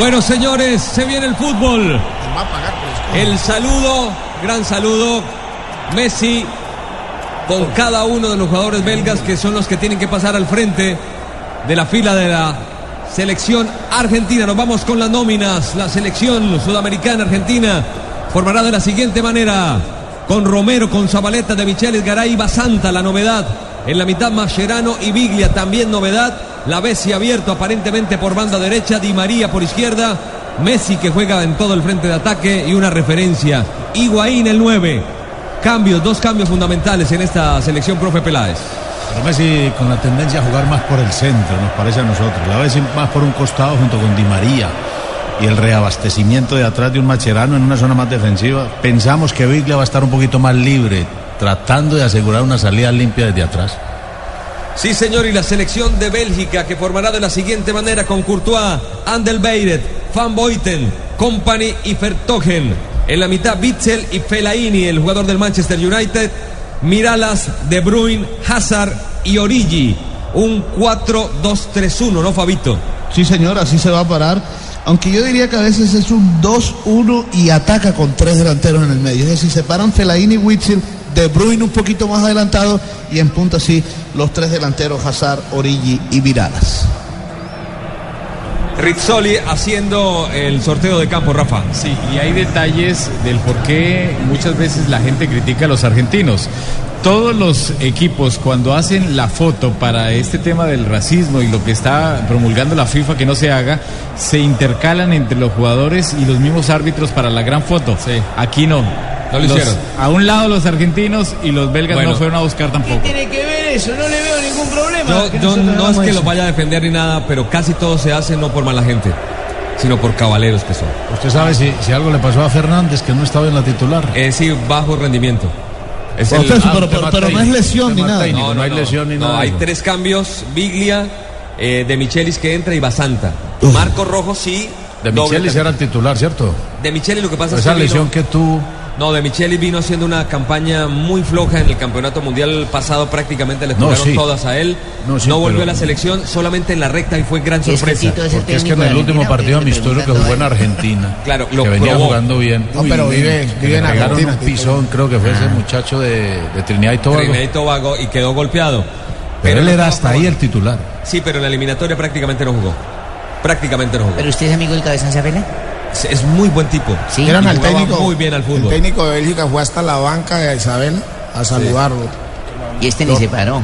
Bueno, señores, se viene el fútbol. El saludo, gran saludo. Messi con cada uno de los jugadores belgas que son los que tienen que pasar al frente de la fila de la selección argentina. Nos vamos con las nóminas. La selección sudamericana argentina formará de la siguiente manera. Con Romero, con Zabaleta de Micheles, Garay, Basanta, la novedad. En la mitad Mascherano y Biglia, también novedad. La Bessi abierto aparentemente por banda derecha, Di María por izquierda. Messi que juega en todo el frente de ataque y una referencia. Higuaín el 9. Cambios, dos cambios fundamentales en esta selección, profe Peláez. Pero Messi con la tendencia a jugar más por el centro, nos parece a nosotros. La vez más por un costado junto con Di María. Y el reabastecimiento de atrás de un Macherano en una zona más defensiva. Pensamos que Biglia va a estar un poquito más libre, tratando de asegurar una salida limpia desde atrás. Sí, señor, y la selección de Bélgica que formará de la siguiente manera con Courtois, Andel Beiret, Van Boyten, Company y Vertogen. En la mitad, Bitzel y Fellaini, el jugador del Manchester United. Miralas, De Bruyne, Hazard y Origi. Un 4-2-3-1, ¿no, Fabito? Sí, señor, así se va a parar. Aunque yo diría que a veces es un 2-1 y ataca con tres delanteros en el medio. Es decir, se paran Fellaini y Witzel, De Bruyne un poquito más adelantado y en punta sí los tres delanteros Hazard, Origi y Miralas. Rizzoli haciendo el sorteo de campo, Rafa. Sí, y hay detalles del por qué muchas veces la gente critica a los argentinos. Todos los equipos cuando hacen la foto para este tema del racismo y lo que está promulgando la FIFA que no se haga, se intercalan entre los jugadores y los mismos árbitros para la gran foto. Sí. Aquí no. No lo Los- hicieron. A un lado los argentinos y los belgas Bueno. no fueron a buscar tampoco. tiene que ver eso? No le veo ningún problema. Yo, yo no es que los vaya a defender ni nada, pero casi todo se hace no por mala gente, sino por caballeros que son. Usted sabe si, si algo le pasó a Fernández, que no estaba en la titular. Es decir, bajo rendimiento. Es el- Profesor, Ah, pero, no es lesión ni nada. no hay lesión ni no, nada Hay tres cambios: Biglia, eh, de Michelis que entra y Basanta. Marco Rojo sí. De Michelis era el titular, ¿cierto? De Michelis lo que pasa es Esa que. vino- lesión que tú. No, de Michelis vino haciendo una campaña muy floja en el campeonato mundial pasado, prácticamente le No, tocaron sí. todas a él. No, sí, volvió pero- a la selección solamente en la recta y fue gran es que sorpresa. Es el Porque es que en el último Argentina, partido amistoso que jugó en. Argentina, Claro, que lo venía probó. jugando bien. No, pero vive- que vive en Argentina, un pisón, creo que fue ese muchacho de, de Trinidad y Tobago. Trinidad y Tobago y quedó golpeado. Pero él era hasta ahí el titular. Sí, pero en la eliminatoria prácticamente no jugó. Prácticamente no jugó. ¿Pero usted es amigo del Cabezón? Es, muy buen tipo. Sí. Al técnico. muy bien al El fútbol. técnico de Bélgica fue hasta la banca de Isabel a saludarlo. Y este ni se paró.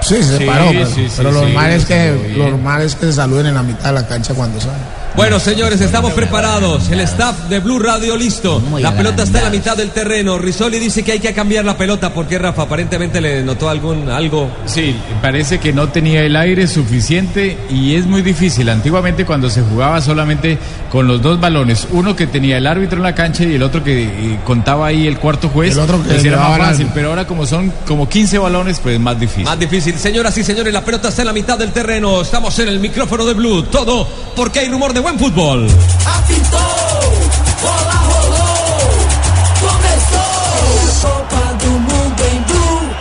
Sí, se Sí, paró, pero, sí, sí, pero lo sí, normal es que lo normal es que se saluden en la mitad de la cancha cuando salen. Bueno, señores, estamos preparados. El staff de Blue Radio listo. Muy la pelota está en la mitad del terreno. Risoli dice que hay que cambiar la pelota. ¿Por qué, Rafa? Aparentemente le notó algún algo. Sí, parece que no tenía el aire suficiente y es muy difícil. Antiguamente cuando se jugaba solamente con los dos balones, uno que tenía el árbitro en la cancha y el otro que eh, contaba ahí el cuarto juez, El otro que pues era más fácil, pero ahora como son como 15 balones, pues más difícil. Más difícil. Señoras y señores, la pelota está en la mitad del terreno. Estamos en el micrófono de Blue. Todo porque hay rumor de buen fútbol. Apitou, bola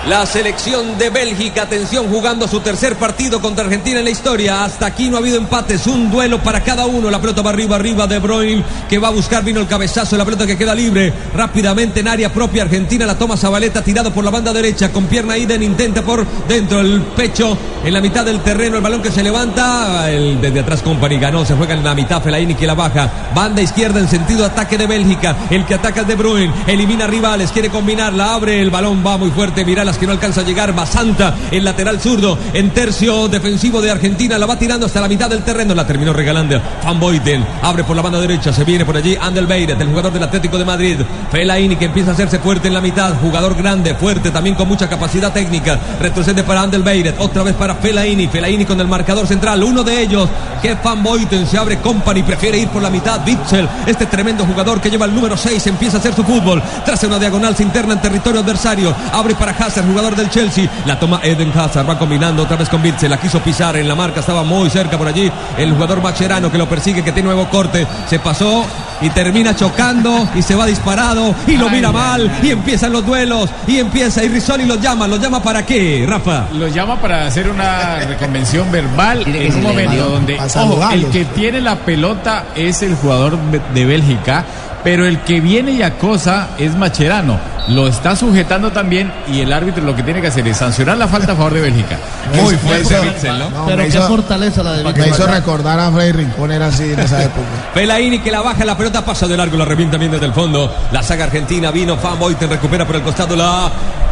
La selección de Bélgica, atención, jugando su tercer partido contra Argentina en la historia. Hasta aquí no ha habido empates, un duelo para cada uno. La pelota va arriba, arriba de Bruyne, que va a buscar, vino el cabezazo, la pelota que queda libre. Rápidamente en área propia Argentina, la toma Zabaleta, tirado por la banda derecha, con pierna Iden, intenta por dentro el pecho, en la mitad del terreno, el balón que se levanta. El desde atrás Company ganó, se juega en la mitad, Fellaini que la baja. Banda izquierda en sentido ataque de Bélgica. El que ataca es de Bruyne, elimina rivales, quiere combinar, la abre, el balón va muy fuerte, Que no alcanza a llegar, Basanta, el lateral zurdo, en tercio defensivo de Argentina, la va tirando hasta la mitad del terreno, la terminó regalando Van Boyten, abre por la banda derecha, se viene por allí Andel Beiret, el jugador del Atlético de Madrid, Fellaini que empieza a hacerse fuerte en la mitad, jugador grande, fuerte, también con mucha capacidad técnica, retrocede para Andel Beiret, otra vez para Fellaini, Fellaini con el marcador central, uno de ellos, que Van Boyten, se abre Company, prefiere ir por la mitad, Witzel, este tremendo jugador que lleva el número 6, empieza a hacer su fútbol, tras una diagonal se interna en territorio adversario, abre para Hazard, jugador del Chelsea. La toma Eden Hazard, va combinando otra vez con Bitzel. La quiso pisar en la marca, estaba muy cerca por allí. El jugador Macherano que lo persigue, que tiene nuevo corte, se pasó y termina chocando y se va disparado y lo mira mal y empiezan los duelos y empieza y Rizzoli los llama, los llama para qué, Rafa. Los llama para hacer una reconvención verbal en un momento donde, ojo, el que tiene la pelota es el jugador de Bélgica, pero el que viene y acosa es Macherano. Lo está sujetando también y el árbitro lo que tiene que hacer es sancionar la falta a favor de Bélgica. Muy Me fuerte Witzel, ¿no? no, Pero me qué hizo- fortaleza la de Me Víctor. hizo recordar a Freddy Rincón, era así en esa época. Fellaini que la baja, la pelota pasa de largo, la revienta bien desde el fondo. La saga argentina vino, Van Boyten recupera por el costado, la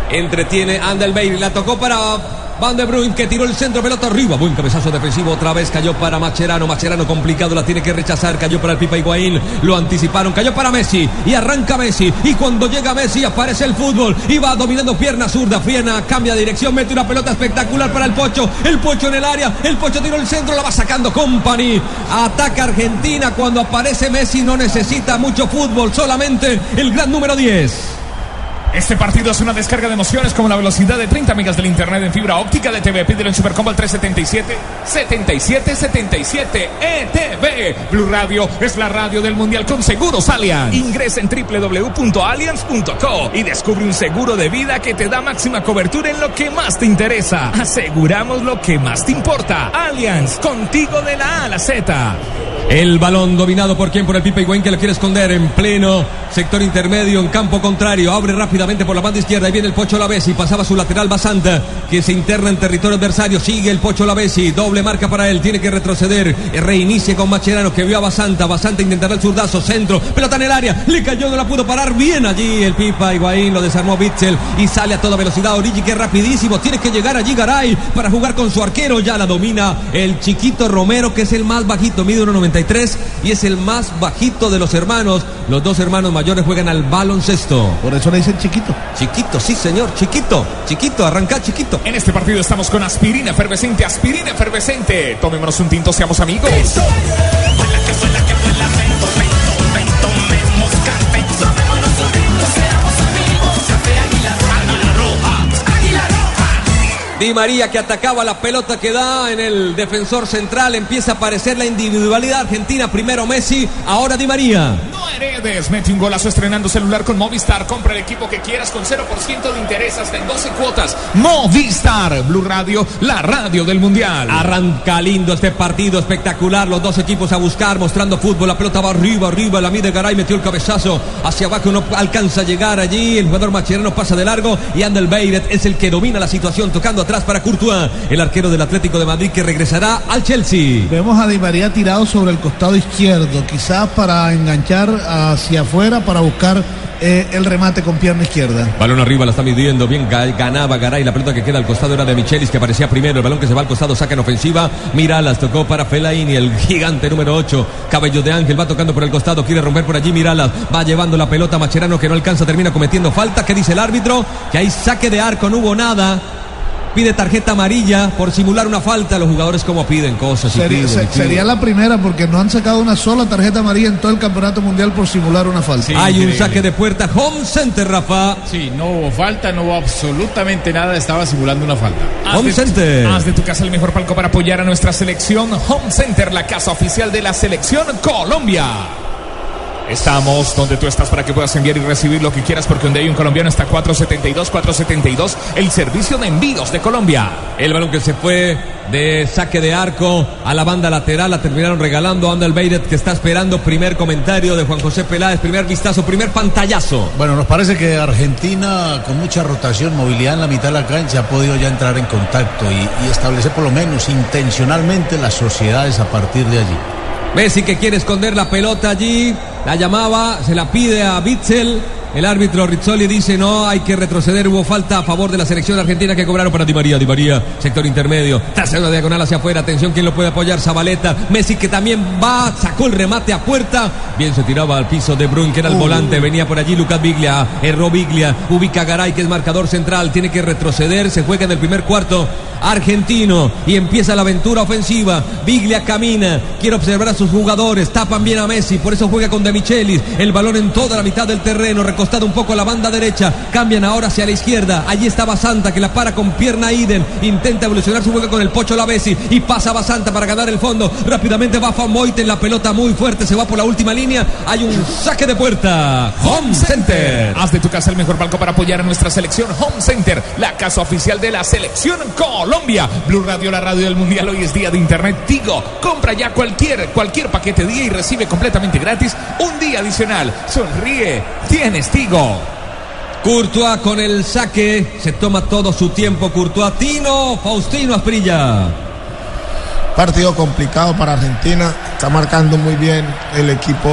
entretiene Bailey, la tocó para Van de Bruin que tiró el centro, pelota arriba, buen cabezazo defensivo, otra vez cayó para Macherano, Macherano complicado, la tiene que rechazar, cayó para el Pipa Higuaín, lo anticiparon, cayó para Messi y arranca Messi y cuando llega Messi aparece el fútbol y va dominando pierna zurda, pierna cambia de dirección, mete una pelota espectacular para el Pocho, el Pocho en el área, el Pocho tiró el centro, la va sacando Company, ataca Argentina cuando aparece Messi, no necesita mucho fútbol, solamente el gran número 10. Este partido es una descarga de emociones como la velocidad de 30 megas del internet en fibra óptica de TV. Pídelo en Supercombo al 377 7777 ETV. Blue Radio es la radio del Mundial con Seguros Allianz. Ingresa en www.allianz.co y descubre un seguro de vida que te da máxima cobertura en lo que más te interesa. Aseguramos lo que más te importa. Allianz, contigo de la A a la Z. El balón dominado por quien, por el Pipa Higuaín que lo quiere esconder en pleno sector intermedio, en campo contrario. Abre por la banda izquierda. Ahí viene el Pocho Lavesi. Pasaba su lateral Basanta que se interna en territorio adversario. Sigue el Pocho Lavesi. Doble marca para él. Tiene que retroceder. Reinicia con Macherano que vio a Basanta. Basanta intentará el zurdazo. Centro. Pelota en el área. Le cayó, no la pudo parar. Bien allí el Pipa Higuaín. Lo desarmó Bitzel y sale a toda velocidad. Origi que rapidísimo. Tiene que llegar allí Garay para jugar con su arquero. Ya la domina el chiquito Romero que es el más bajito. Mide 1.93 y es el más bajito de los hermanos. Los dos hermanos mayores juegan al baloncesto. Por eso le dicen chiquito. Chiquito, sí señor, chiquito, chiquito, arranca chiquito. En este partido estamos con aspirina efervescente, aspirina efervescente. Tomémonos un tinto, seamos amigos. Di María que atacaba la pelota que da en el defensor central. Empieza a aparecer la individualidad argentina. Primero Messi, ahora Di María. No heredes, mete un golazo estrenando celular con Movistar. Compra el equipo que quieras con 0% de interés hasta en 12 cuotas. Movistar, Blue Radio, la radio del Mundial. Arranca lindo este partido espectacular. Los dos equipos a buscar, mostrando fútbol. La pelota va arriba, arriba. La mide Garay, metió el cabezazo hacia abajo. No alcanza a llegar allí. El jugador Macherano pasa de largo. Y Andel Beiret es el que domina la situación, tocando atrás para Courtois, el arquero del Atlético de Madrid que regresará al Chelsea. Vemos a Di María tirado sobre el costado izquierdo, quizás para enganchar hacia afuera, para buscar eh, el remate con pierna izquierda. Balón arriba, la está midiendo. Bien ga- ganaba Garay. La pelota que queda al costado era de Michelis, que aparecía primero. El balón que se va al costado saca en ofensiva. Mira, las tocó para Fellaini, el gigante número 8. Cabello de Ángel va tocando por el costado. Quiere romper por allí. Miralas va llevando la pelota. Macherano que no alcanza, termina cometiendo falta. ¿Qué dice el árbitro? Que hay saque de arco, no hubo nada. Pide tarjeta amarilla por simular una falta. Los jugadores como piden cosas y Sería, piden, y se- piden. sería la primera porque no han sacado una sola tarjeta amarilla en todo el campeonato mundial por simular una falta. Hay un saque de puerta. Home Center, Rafa. Sí, no hubo falta, no hubo absolutamente nada, estaba simulando una falta. Haz Home de- Center. Haz de tu casa el mejor palco para apoyar a nuestra selección. Home Center, la casa oficial de la selección Colombia. Estamos donde tú estás para que puedas enviar y recibir lo que quieras porque donde hay un colombiano está 472 472 el servicio de envíos de Colombia. El balón que se fue de saque de arco a la banda lateral la terminaron regalando a Andal Beiret que está esperando primer comentario de Juan José Peláez, primer vistazo, primer pantallazo. Bueno, nos parece que Argentina, con mucha rotación, movilidad en la mitad de la cancha, ha podido ya entrar en contacto y, y establecer por lo menos intencionalmente las sociedades a partir de allí. Messi que quiere esconder la pelota allí, la llamaba, se la pide a Bitzel. El árbitro Rizzoli dice no, hay que retroceder, hubo falta a favor de la selección argentina que cobraron para Di María, Di María, sector intermedio, tras una diagonal hacia afuera, atención, ¿quién lo puede apoyar? Zabaleta, Messi que también va, sacó el remate a puerta, bien se tiraba al piso de Bruyne que era el volante, venía por allí Lucas Biglia, erró Biglia, ubica Garay que es marcador central, tiene que retroceder, se juega en el primer cuarto. Argentino y empieza la aventura ofensiva, Biglia camina, quiere observar a sus jugadores, tapan bien a Messi, por eso juega con De Michelis, el balón en toda la mitad del terreno, un poco a la banda derecha. Cambian ahora hacia la izquierda. Allí está Basanta que la para con pierna Iden. Intenta evolucionar su juego con el Pocho Lavesi. Y pasa Basanta para ganar el fondo. Rápidamente va Famoiten. La pelota muy fuerte. Se va por la última línea. Hay un saque de puerta. Home Center. Haz de tu casa el mejor palco para apoyar a nuestra selección Home Center, la casa oficial de la selección Colombia. Blue Radio, la radio del mundial. Hoy es día de internet Tigo. Compra ya cualquier, cualquier paquete día y recibe completamente gratis un día adicional. Sonríe, tienes Tigo. Courtois con el saque. Se toma todo su tiempo. Courtois. Tino. Faustino Asprilla. Partido complicado para Argentina. Está marcando muy bien el equipo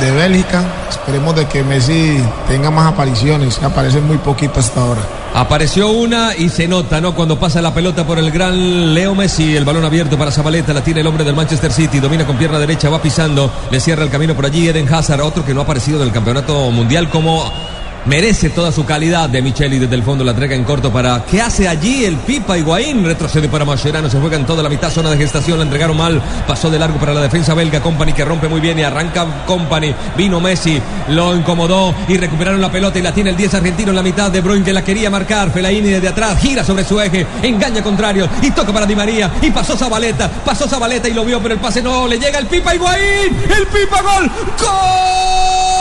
de Bélgica. Esperemos de que Messi tenga más apariciones. Aparece muy poquito hasta ahora. Apareció una y se nota, ¿no? Cuando pasa la pelota por el gran Leo Messi, el balón abierto para Zabaleta, la tiene el hombre del Manchester City, domina con pierna derecha, va pisando, le cierra el camino por allí Eden Hazard, otro que no ha aparecido en el campeonato mundial como merece toda su calidad de Micheli desde el fondo la entrega en corto para ¿qué hace allí el Pipa Higuaín? Retrocede para Mascherano, se juega en toda la mitad zona de gestación, la entregaron mal, pasó de largo para la defensa belga, Company que rompe muy bien y arranca Company, vino Messi, lo incomodó y recuperaron la pelota y la tiene el 10 argentino en la mitad de Bruin que la quería marcar, Felaini desde atrás, gira sobre su eje, engaña contrario y toca para Di María y pasó Zabaleta, pasó Zabaleta y lo vio pero el pase no, le llega el Pipa Higuaín, el Pipa gol, gol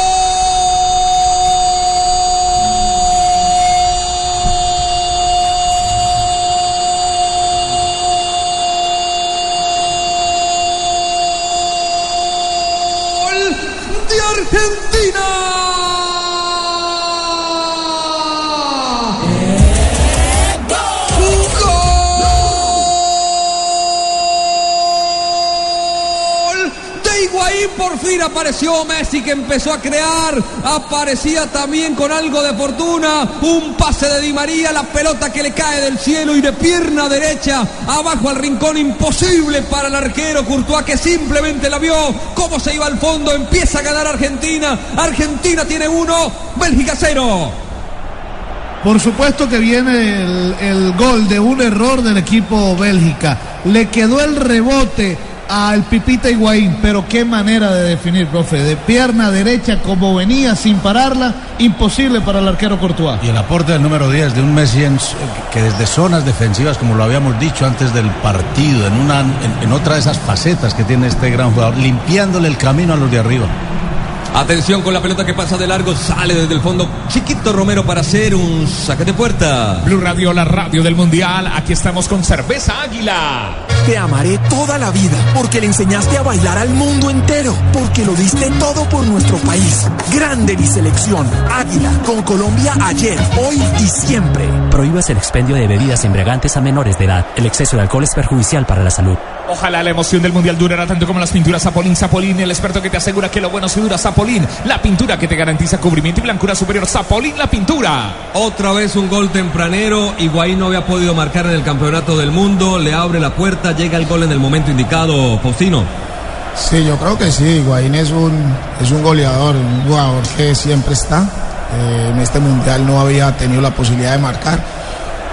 apareció Messi que empezó a crear, aparecía también con algo de fortuna, un pase de Di María, la pelota que le cae del cielo y de pierna derecha abajo al rincón imposible para el arquero Courtois que simplemente la vio, cómo se iba al fondo, empieza a ganar Argentina, Argentina tiene uno, Bélgica cero. Por supuesto que viene el, el gol de un error del equipo Bélgica. Le quedó el rebote al Pipita Higuaín, pero qué manera de definir, profe. De pierna derecha, como venía sin pararla, imposible para el arquero Courtois. Y el aporte del número 10 de un Messi en- que desde zonas defensivas, como lo habíamos dicho antes del partido, en, una, en, en otra de esas facetas que tiene este gran jugador, limpiándole el camino a los de arriba. Atención con la pelota que pasa de largo, sale desde el fondo Chiquito Romero para hacer un saque de puerta. Blue Radio, la radio del mundial. Aquí estamos con Cerveza Águila. Te amaré toda la vida porque le enseñaste a bailar al mundo entero, porque lo diste todo por nuestro país. Grande mi selección, Águila, con Colombia ayer, hoy y siempre. Prohíbas el expendio de bebidas embriagantes a menores de edad. El exceso de alcohol es perjudicial para la salud. Ojalá la emoción del mundial durara tanto como las pinturas Zapolín. Zapolín, el experto que te asegura que lo bueno se dura. Zapolín, la pintura que te garantiza cubrimiento y blancura superior. Zapolín, la pintura. Otra vez un gol tempranero. Higuaín no había podido marcar en el campeonato del mundo. Le abre la puerta, llega el gol en el momento indicado. Faustino. Sí, yo creo que sí. Higuaín es un, es un goleador, un jugador que siempre está. Eh, en este mundial no había tenido la posibilidad de marcar.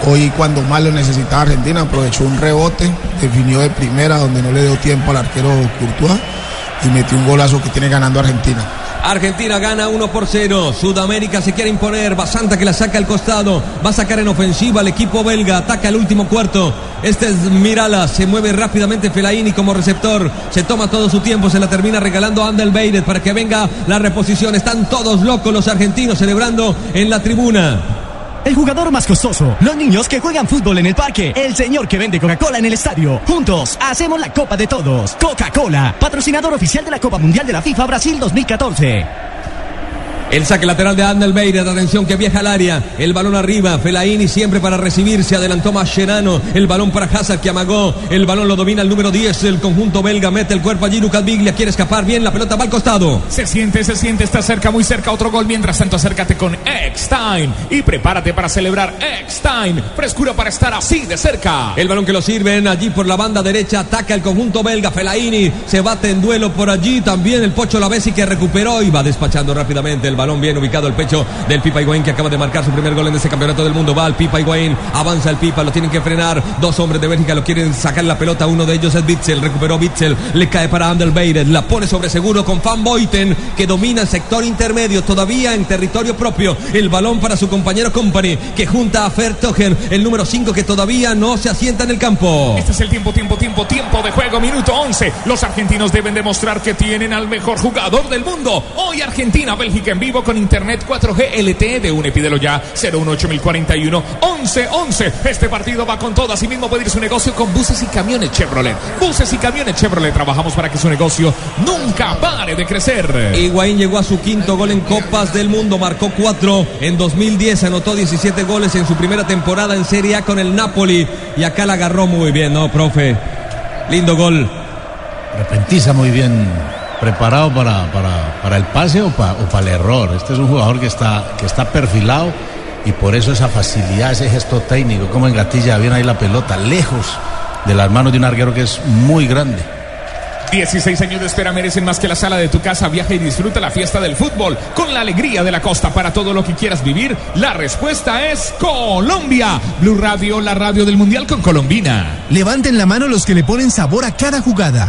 Hoy cuando más lo necesitaba Argentina aprovechó un rebote, definió de primera donde no le dio tiempo al arquero Courtois y metió un golazo que tiene ganando Argentina. Argentina gana 1 por 0. Sudamérica se quiere imponer. Basanta que la saca al costado. Va a sacar en ofensiva al equipo belga. Ataca el último cuarto. Este es Mirala. Se mueve rápidamente Felaini como receptor. Se toma todo su tiempo. Se la termina regalando a Andel Beiret para que venga la reposición. Están todos locos los argentinos celebrando en la tribuna. El jugador más costoso, los niños que juegan fútbol en el parque, el señor que vende Coca-Cola en el estadio. Juntos hacemos la Copa de Todos. Coca-Cola, patrocinador oficial de la Copa Mundial de la FIFA Brasil 2014. El saque lateral de Andel Beiret, atención que viaja al área, el balón arriba, Felaini siempre para recibir, se adelantó Mascherano, el balón para Hazard que amagó, el balón lo domina el número 10, el conjunto belga mete el cuerpo allí, Lucas Biglia quiere escapar bien, la pelota va al costado. Se siente, se siente, está cerca, muy cerca otro gol. Mientras tanto, acércate con X-Time y prepárate para celebrar X-Time. Frescura para estar así de cerca. El balón que lo sirven allí por la banda derecha, ataca el conjunto belga, Felaini se bate en duelo por allí, también el Pocho Lavesi que recuperó y va despachando rápidamente el balón balón bien ubicado al pecho del Pipa Higuaín que acaba de marcar su primer gol en este campeonato del mundo. Va al Pipa Higuaín, avanza el Pipa, lo tienen que frenar. Dos hombres de Bélgica lo quieren sacar la pelota. Uno de ellos es Bitzel, recuperó Bitzel, le cae para Anderweireld, la pone sobre seguro con Van Boyten que domina el sector intermedio, todavía en territorio propio. El balón para su compañero Company que junta a Fertogen, el número 5 que todavía no se asienta en el campo. Este es el tiempo, tiempo, tiempo, tiempo de juego, minuto 11. Los argentinos deben demostrar que tienen al mejor jugador del mundo. Hoy Argentina, Bélgica en vivo con internet 4G LTE de UNE. Pídelo ya 018041 1111. Este partido va con todo. Asimismo puede ir su negocio con buses y camiones Chevrolet. Buses y camiones Chevrolet. Trabajamos para que su negocio nunca pare de crecer. Higuaín llegó a su quinto gol en Copas del Mundo, marcó cuatro en 2010, anotó 17 goles en su primera temporada en Serie A con el Napoli y acá la agarró muy bien, ¿no, profe? Lindo gol. Repentiza muy bien preparado para, para, para el pase o, pa- o para el error. Este es un jugador que está, que está perfilado y por eso esa facilidad, ese gesto técnico, como engatilla bien ahí la pelota, lejos de las manos de un arquero que es muy grande. 16 años de espera merecen más que la sala de tu casa. Viaja y disfruta la fiesta del fútbol con la alegría de la costa. Para todo lo que quieras vivir, la respuesta es Colombia. Blue Radio, la radio del Mundial con Colombina. Levanten la mano los que le ponen sabor a cada jugada.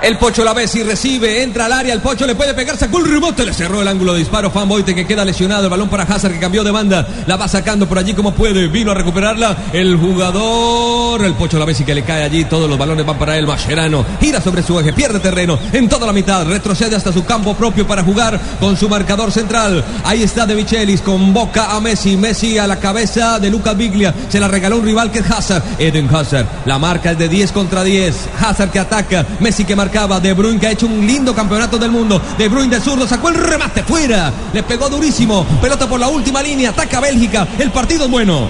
El Pocho la ve si recibe, entra al área, el Pocho le puede pegar, sacó el rebote, le cerró el ángulo de disparo, Fan Boyte que queda lesionado, el balón para Hazard que cambió de banda, la va sacando por allí como puede, vino a recuperarla el jugador, el Pocho la ve si que le cae allí, todos los balones van para él, Mascherano, gira sobre su eje, pierde terreno en toda la mitad, retrocede hasta su campo propio para jugar con su marcador central, ahí está De Michelis, convoca a Messi, Messi a la cabeza de Luca Biglia, se la regaló un rival que es Hazard, Eden Hazard, la marca es de 10 contra 10, Hazard que ataca, Messi que marcaba, De Bruyne que ha hecho un lindo campeonato del mundo, De Bruyne de zurdo sacó el remate fuera, le pegó durísimo, pelota por la última línea, ataca Bélgica, el partido es bueno.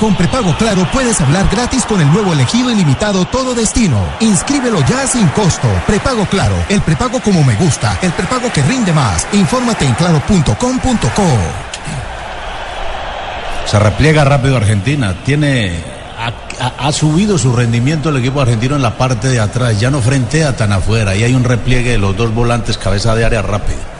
Con prepago claro puedes hablar gratis con el nuevo elegido ilimitado todo destino. Inscríbelo ya sin costo. Prepago claro, el prepago como me gusta, el prepago que rinde más. Infórmate en claro.com.co. Se repliega rápido Argentina. Tiene. Ha, subido su rendimiento el equipo argentino en la parte de atrás. Ya no frentea tan afuera. Y hay un repliegue de los dos volantes, cabeza de área rápido.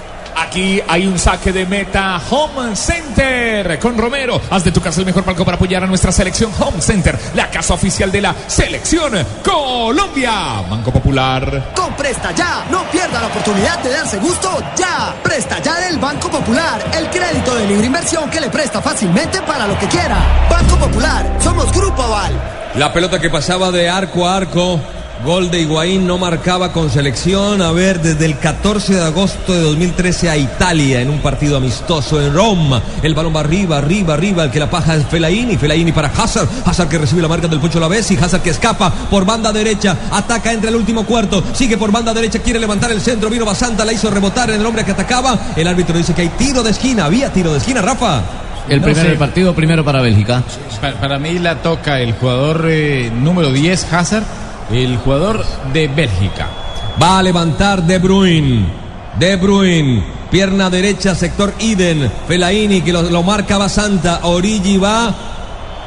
Aquí hay un saque de meta Home Center con Romero. Haz de tu casa el mejor palco para apoyar a nuestra selección Home Center, la casa oficial de la selección Colombia. Banco Popular. Con Presta Ya, no pierda la oportunidad de darse gusto ya. Presta Ya del Banco Popular, el crédito de libre inversión que le presta fácilmente para lo que quiera. Banco Popular, somos Grupo Aval. La pelota que pasaba de arco a arco. Gol de Higuaín no marcaba con selección. A ver, desde el 14 de agosto de 2013 a Italia en un partido amistoso en Roma. El balón va arriba, arriba, arriba. El que la paja es Fellaini. Fellaini para Hazard. Hazard que recibe la marca del Pocho vez y Hazard que escapa por banda derecha. Ataca entre el último cuarto. Sigue por banda derecha. Quiere levantar el centro. Vino Basanta. La hizo rebotar en el hombre que atacaba. El árbitro dice que hay tiro de esquina. Había tiro de esquina, Rafa. El No primero del partido, primero para Bélgica. Para, para mí la toca el jugador eh, número 10, Hazard, el jugador de Bélgica. Va a levantar De Bruyne. De Bruyne. Pierna derecha, sector Iden. Fellaini que lo, lo marca Basanta. Origi va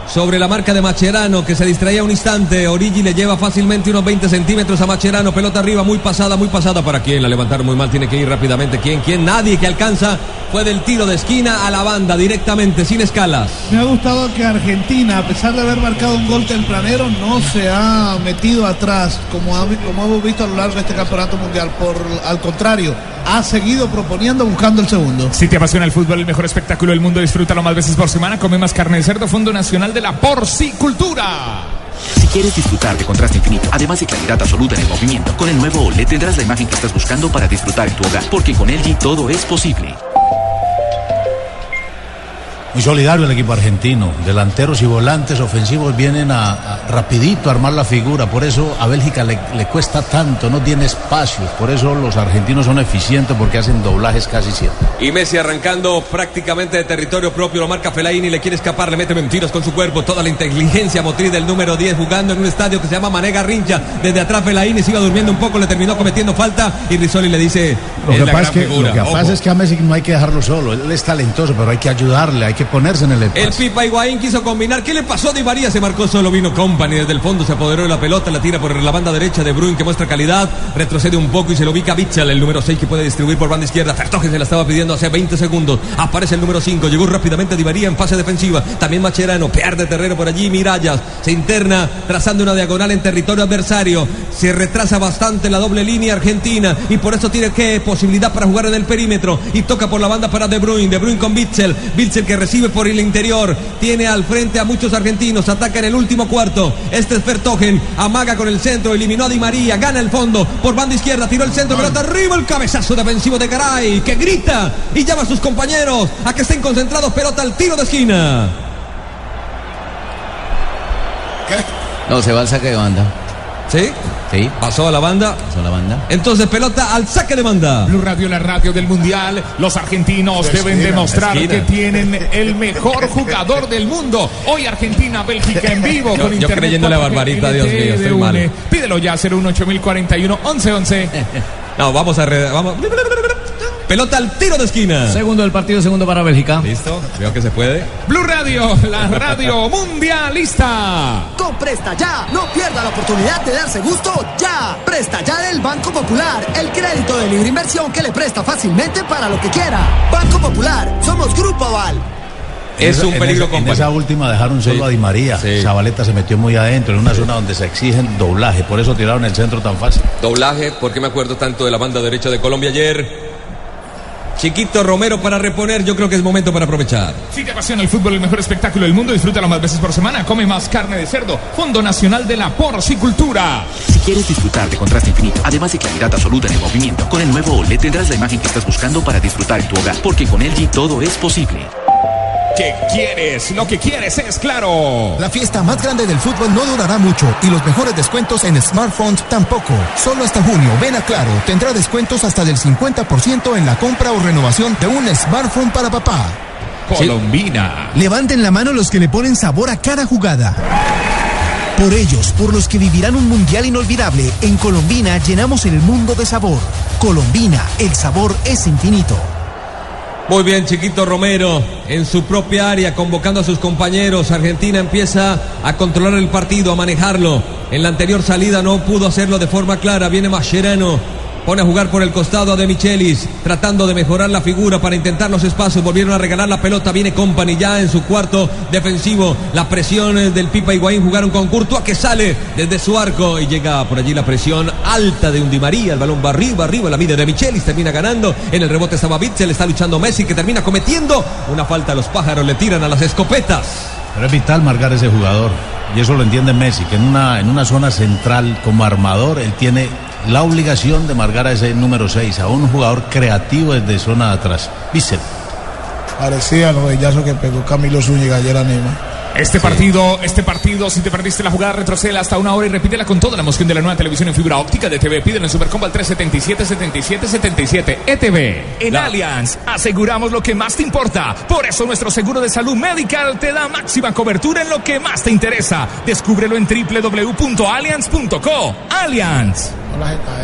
sobre la marca de Macherano que se distraía un instante. Origi le lleva fácilmente unos 20 centímetros a Macherano. Pelota arriba, muy pasada, muy pasada. ¿Para quién? La levantaron muy mal. Tiene que ir rápidamente. ¿Quién? ¿Quién? Nadie que alcanza. Fue del tiro de esquina a la banda directamente, sin escalas. Me ha gustado que Argentina, a pesar de haber marcado un gol tempranero, no se ha metido atrás, como, como hemos visto a lo largo de este campeonato mundial. Por, al contrario, ha seguido proponiendo, buscando el segundo. Si te apasiona el fútbol, el mejor espectáculo del mundo, disfrútalo más veces por semana. Come más carne de cerdo, Fondo Nacional de la Porcicultura. Si quieres disfrutar de contraste infinito, además de claridad absoluta en el movimiento, con el nuevo OLED tendrás la imagen que estás buscando para disfrutar en tu hogar, porque con LG todo es posible. Muy solidario el equipo argentino. Delanteros y volantes ofensivos vienen a, a rapidito a armar la figura. Por eso a Bélgica le, le cuesta tanto, no tiene espacios. Por eso los argentinos son eficientes porque hacen doblajes casi siempre. Y Messi arrancando prácticamente de territorio propio, lo marca Fellaini, le quiere escapar, le mete mentiras con su cuerpo, toda la inteligencia motriz del número 10 jugando en un estadio que se llama Manega Rincha. Desde atrás Fellaini se iba durmiendo un poco, le terminó cometiendo falta y Rizzoli le dice, Lo que, pasa es que, lo que pasa es que a Messi no hay que dejarlo solo. Él es talentoso, pero hay que ayudarle, hay que ponerse en el El espacio. Pipa Higuaín quiso combinar. ¿Qué le pasó a Di María? Se marcó solo, vino Company desde el fondo, se apoderó de la pelota, la tira por la banda derecha de Bruin que muestra calidad, retrocede un poco y se lo ubica Bichel, el número 6 que puede distribuir por banda izquierda. Fertogen se la estaba pidiendo hace 20 segundos. Aparece el número 5, llegó rápidamente Di María en fase defensiva. También Macherano, pierde terreno por allí, Mirallas se interna trazando una diagonal en territorio adversario. Se retrasa bastante la doble línea argentina y por eso tiene que posibilidad para jugar en el perímetro y toca por la banda para De Bruyne, De Bruyne con Bitzel, Bitzel que recibe por el interior, tiene al frente a muchos argentinos, ataca en el último cuarto, este es Fertogen, amaga con el centro, eliminó a Di María, gana el fondo, por banda izquierda, tiró el centro, pelota arriba, el cabezazo defensivo de Garay, que grita y llama a sus compañeros a que estén concentrados, pelota al tiro de esquina. No, se va al saque de banda. ¿Sí? Sí. Pasó a la banda. Pasó a la banda. Entonces pelota al saque de banda. Blue Radio, la radio del mundial. Los argentinos Esquina, deben demostrar esquina. que tienen el mejor jugador del mundo. Hoy Argentina, Bélgica en vivo Yo- con yo internet. creyéndole a 4G, Barbarita, Dios mío, estoy mal. Pídelo ya 018041 1111. No, vamos a re- vamos. Pelota al tiro de esquina. Segundo del partido, segundo para Bélgica. Listo, veo que se puede. Blue Radio, la radio mundialista. Con Presta Ya, no pierda la oportunidad de darse gusto ya. Presta Ya del Banco Popular, el crédito de libre inversión que le presta fácilmente para lo que quiera. Banco Popular, somos Grupo Aval. Es un peligro en esa, en company. esa última dejaron solo Sí. a Di María. Sí. Zabaleta se metió muy adentro, en una zona donde se exigen doblaje. Por eso tiraron el centro tan fácil. Doblaje, porque me acuerdo tanto de la banda derecha de Colombia ayer. Chiquito Romero para reponer, yo creo que es momento para aprovechar. Si te apasiona el fútbol, el mejor espectáculo del mundo, disfrútalo más veces por semana. Come más carne de cerdo. Fondo Nacional de la Porcicultura. Si quieres disfrutar de contraste infinito, además de claridad absoluta en el movimiento, con el nuevo OLED tendrás la imagen que estás buscando para disfrutar en tu hogar, porque con LG todo es posible. ¿Qué quieres? Lo que quieres es claro. La fiesta más grande del fútbol no durará mucho y los mejores descuentos en smartphones tampoco. Solo hasta junio, ven a Claro, tendrá descuentos hasta del 50% en la compra o renovación de un smartphone para papá. Colombina. Levanten la mano los que le ponen sabor a cada jugada. Por ellos, por los que vivirán un mundial inolvidable, en Colombina llenamos el mundo de sabor. Colombina, el sabor es infinito. Muy bien, Chiquito Romero, en su propia área, convocando a sus compañeros. Argentina empieza a controlar el partido, a manejarlo. En la anterior salida no pudo hacerlo de forma clara. Viene Mascherano, pone a jugar por el costado a De Michelis, tratando de mejorar la figura para intentar los espacios. Volvieron a regalar la pelota. Viene Company ya en su cuarto defensivo. La presión del Pipa Higuaín jugaron con Courtois que sale desde su arco y llega por allí la presión alta de un Di María. El balón va arriba, arriba, la mide De Michelis, termina ganando. En el rebote estaba Bitzel, está luchando Messi que termina cometiendo una falta. Los pájaros le tiran a las escopetas. Pero es vital marcar ese jugador. Y eso lo entiende Messi, que en una, en una zona central como armador, él tiene la obligación de marcar a ese número 6, a un jugador creativo desde zona de atrás. Bissell. Parecía el rodillazo que pegó Camilo Zúñiga ayer a Neymar. Este partido, este partido, si te perdiste la jugada, retrocede hasta una hora y repítela con toda la emoción de la nueva televisión en fibra óptica de TV. Pídelo en Supercombo al 377-7777 ETV. En Allianz, aseguramos lo que más te importa. Por eso nuestro seguro de salud medical te da máxima cobertura en lo que más te interesa. Descúbrelo en www.allianz.co. Allianz.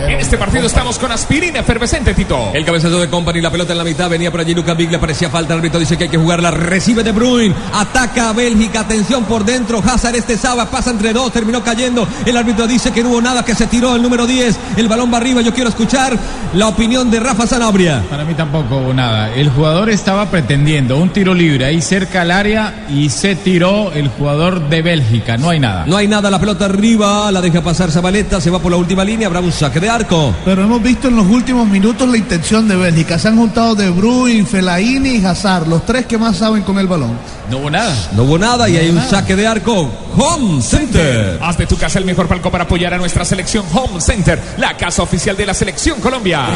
En este partido estamos con aspirina efervescente, Tito. El cabezazo de Company, la pelota en la mitad, venía por allí Lucas Big, le parecía falta, el árbitro dice que hay que jugarla, recibe De Bruyne, ataca a Bélgica, atención por dentro, Hazard este Saba, pasa entre dos, terminó cayendo, el árbitro dice que no hubo nada, que se tiró el número 10, el balón va arriba, yo quiero escuchar la opinión de Rafa Sanabria. Para mí tampoco hubo nada. El jugador estaba pretendiendo un tiro libre ahí cerca al área y se tiró el jugador de Bélgica. No hay nada. No hay nada, la pelota arriba, la deja pasar Zabaleta, se va por la última línea, habrá un saque de arco. Pero hemos visto en los últimos minutos la intención de Bélgica. Se han juntado De Bruyne, Fellaini y Hazard, los tres que más saben con el balón. No hubo nada. No hubo nada y hay un saque de arco. Home Center. Haz de tu casa el mejor palco para apoyar a nuestra selección Home Center, la casa oficial de la selección Colombia.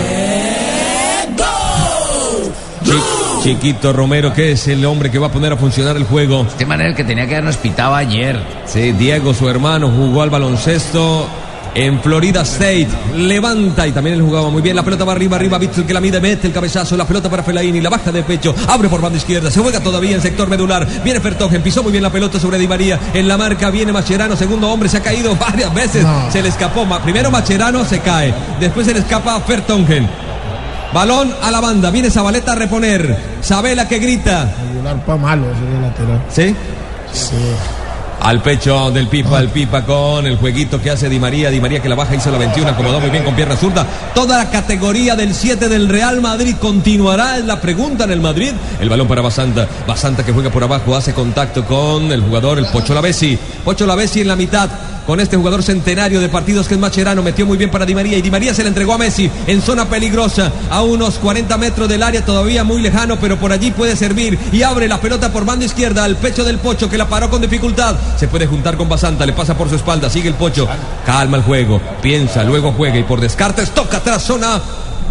Chi- Chiquito Romero, que es el hombre que va a poner a funcionar el juego. Este man era el que tenía que habernos pitado ayer. Sí, Diego, su hermano, jugó al baloncesto en Florida State. Levanta y también él jugaba muy bien. La pelota va arriba, arriba. Bitzel que la mide, mete el cabezazo. La pelota para Fellaini, la baja de pecho. Abre por banda izquierda. Se juega todavía en sector medular. Viene Fertogen, pisó muy bien la pelota sobre Di María. En la marca viene Macherano, segundo hombre. Se ha caído varias veces. Se le escapó. Primero Macherano se cae. Después se le escapa Fertongen. Balón a la banda. Viene Zabaleta a reponer. Sabela que grita. Regular pa' malo ese lateral. ¿Sí? Sí. Al pecho del Pipa, el Pipa con el jueguito que hace Di María. Di María que la baja hizo la 21, acomodó muy bien con pierna zurda. Toda la categoría del 7 del Real Madrid continuará. Es la pregunta en el Madrid. El balón para Basanta. Basanta que juega por abajo, hace contacto con el jugador, el Pocho Lavesi. Pocho Lavesi en la mitad. Con este jugador centenario de partidos que es Macherano, metió muy bien para Di María y Di María se le entregó a Messi en zona peligrosa, a unos 40 metros del área, todavía muy lejano, pero por allí puede servir y abre la pelota por banda izquierda al pecho del Pocho que la paró con dificultad. Se puede juntar con Basanta, le pasa por su espalda, sigue el Pocho, calma el juego, piensa, luego juega y por descartes toca tras zona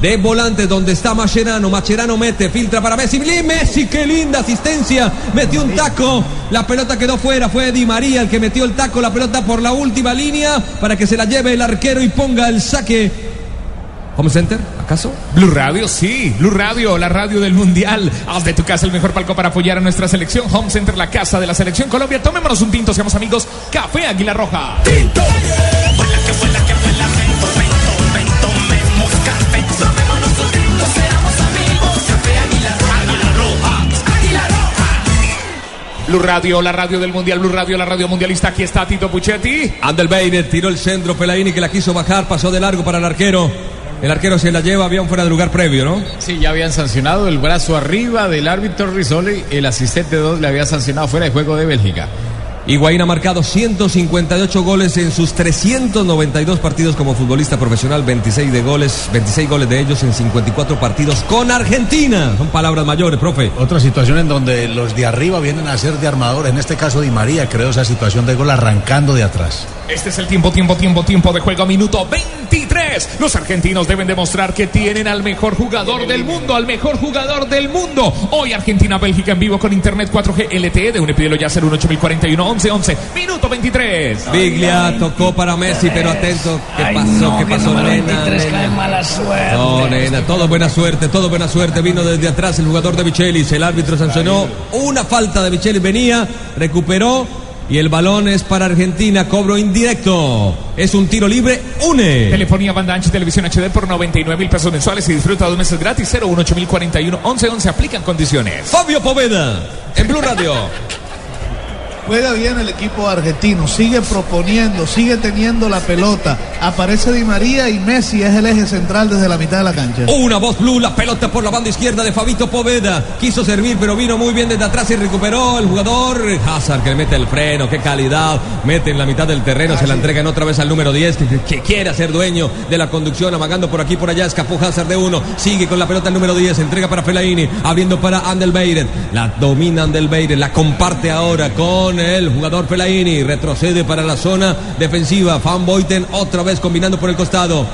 de volantes donde está Macherano. Macherano mete, filtra para Messi. Messi, qué linda asistencia. Metió un taco. La pelota quedó fuera. Fue Di María el que metió el taco. La pelota por la última línea para que se la lleve el arquero y ponga el saque. Home Center, ¿acaso? Blue Radio, sí, Blue Radio, la radio del Mundial. Haz de tu casa el mejor palco para apoyar a nuestra selección. Home Center, la casa de la selección Colombia. Tomémonos un tinto, seamos amigos. Café Águila Roja. ¡Tinto! Blue Radio, la radio del Mundial, Blue Radio, la radio mundialista. Aquí está Tito Puchetti. Andel Beinet tiró el centro, Pelaini que la quiso bajar, pasó de largo para el arquero. El arquero se la lleva, había un fuera de lugar previo, ¿no? Sí, ya habían sancionado el brazo arriba del árbitro Rizzoli. El asistente 2 le había sancionado fuera de juego de Bélgica. Higuaín ha marcado 158 goles en sus 392 partidos como futbolista profesional, 26 de goles, 26 goles de ellos en 54 partidos con Argentina. Son palabras mayores, profe. Otra situación en donde los de arriba vienen a ser de armador, en este caso Di María, creo esa situación de gol arrancando de atrás. Este es el tiempo, tiempo, tiempo, tiempo de juego, minuto 23. Los argentinos deben demostrar que tienen al mejor jugador del mundo, al mejor jugador del mundo. Hoy Argentina-Bélgica en vivo con Internet 4G LTE de un ya 08041 11 11, minuto 23. Biglia tocó para Messi, pero atento. ¿Qué Ay, pasó? no, ¿Qué pasó, nena? 23 cae nena? mala suerte. No, nena, todo buena suerte, todo buena suerte. Vino desde atrás el jugador de Michelis. El árbitro sancionó una falta de Michelis. Venía, recuperó. Y el balón es para Argentina, cobro indirecto. Es un tiro libre, une. Telefonía banda ancha y televisión HD por 99 mil pesos mensuales y disfruta dos meses gratis 018041 11 11 aplican condiciones. Fabio Poveda, en Blue Radio. Juega bien el equipo argentino, sigue proponiendo, sigue teniendo la pelota. Aparece Di María y Messi es el eje central desde la mitad de la cancha. Una voz blue, la pelota por la banda izquierda de Fabito Poveda. Quiso servir, pero vino muy bien desde atrás y recuperó el jugador Hazard que le mete el freno. Qué calidad. Mete en la mitad del terreno, se la entregan otra vez al número 10 que, que quiere ser dueño de la conducción, amagando por aquí por allá. Escapó Hazard de uno. Sigue con la pelota el número 10. Entrega para Fellaini, abriendo para Andel Beiren. La domina Andel Beiren, la comparte ahora con el jugador Fellaini. Retrocede para la zona defensiva. Van Boyten otra vez combinando por el costado.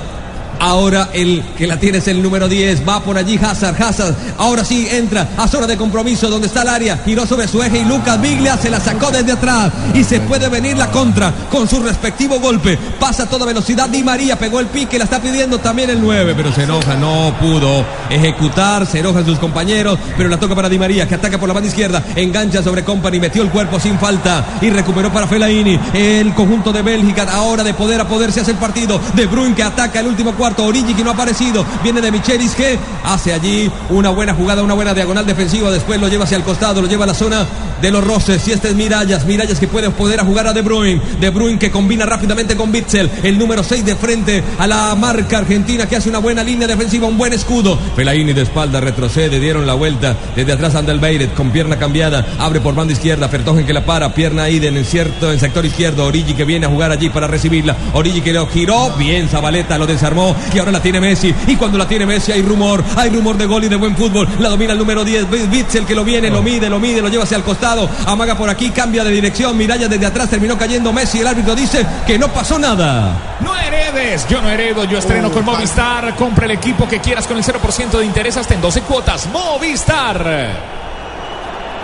Ahora el que la tiene es el número 10. Va por allí Hazard. Hazard. Ahora sí entra a zona de compromiso donde está el área. Giró sobre su eje y Lucas Biglia se la sacó desde atrás. Y se puede venir la contra con su respectivo golpe. Pasa a toda velocidad. Di María pegó el pique. La está pidiendo también el 9. Pero se enoja. No pudo ejecutar. Se enojan sus compañeros. Pero la toca para Di María que ataca por la banda izquierda. Engancha sobre Company. Metió el cuerpo sin falta. Y recuperó para Fellaini. El conjunto de Bélgica. Ahora de poder a poder se hace el partido. De Bruyne que ataca el último cuarto. Origi que no ha aparecido. Viene de Michelis que hace allí una buena jugada, una buena diagonal defensiva. Después lo lleva hacia el costado, lo lleva a la zona de los roces. Y este es Mirallas. Mirallas que puede poder a jugar a De Bruyne. De Bruyne que combina rápidamente con Bitzel. El número 6 de frente a la marca argentina que hace una buena línea defensiva, un buen escudo. Fellaini de espalda retrocede, dieron la vuelta. Desde atrás Andel Beiret con pierna cambiada. Abre por banda izquierda. Fertogen que la para. Pierna Iden en cierto, en sector izquierdo. Origi que viene a jugar allí para recibirla. Origi que lo giró. Bien, Zabaleta lo desarmó. Y ahora la tiene Messi. Y cuando la tiene Messi hay rumor. Hay rumor de gol y de buen fútbol. La domina el número 10. Bitzel que lo viene, lo mide, lo mide, lo lleva hacia el costado. Amaga por aquí, cambia de dirección. Miralla desde atrás terminó cayendo Messi. El árbitro dice que no pasó nada. No heredes, yo no heredo, yo estreno con Movistar. Compra el equipo que quieras con el 0% de interés hasta en 12 cuotas. Movistar.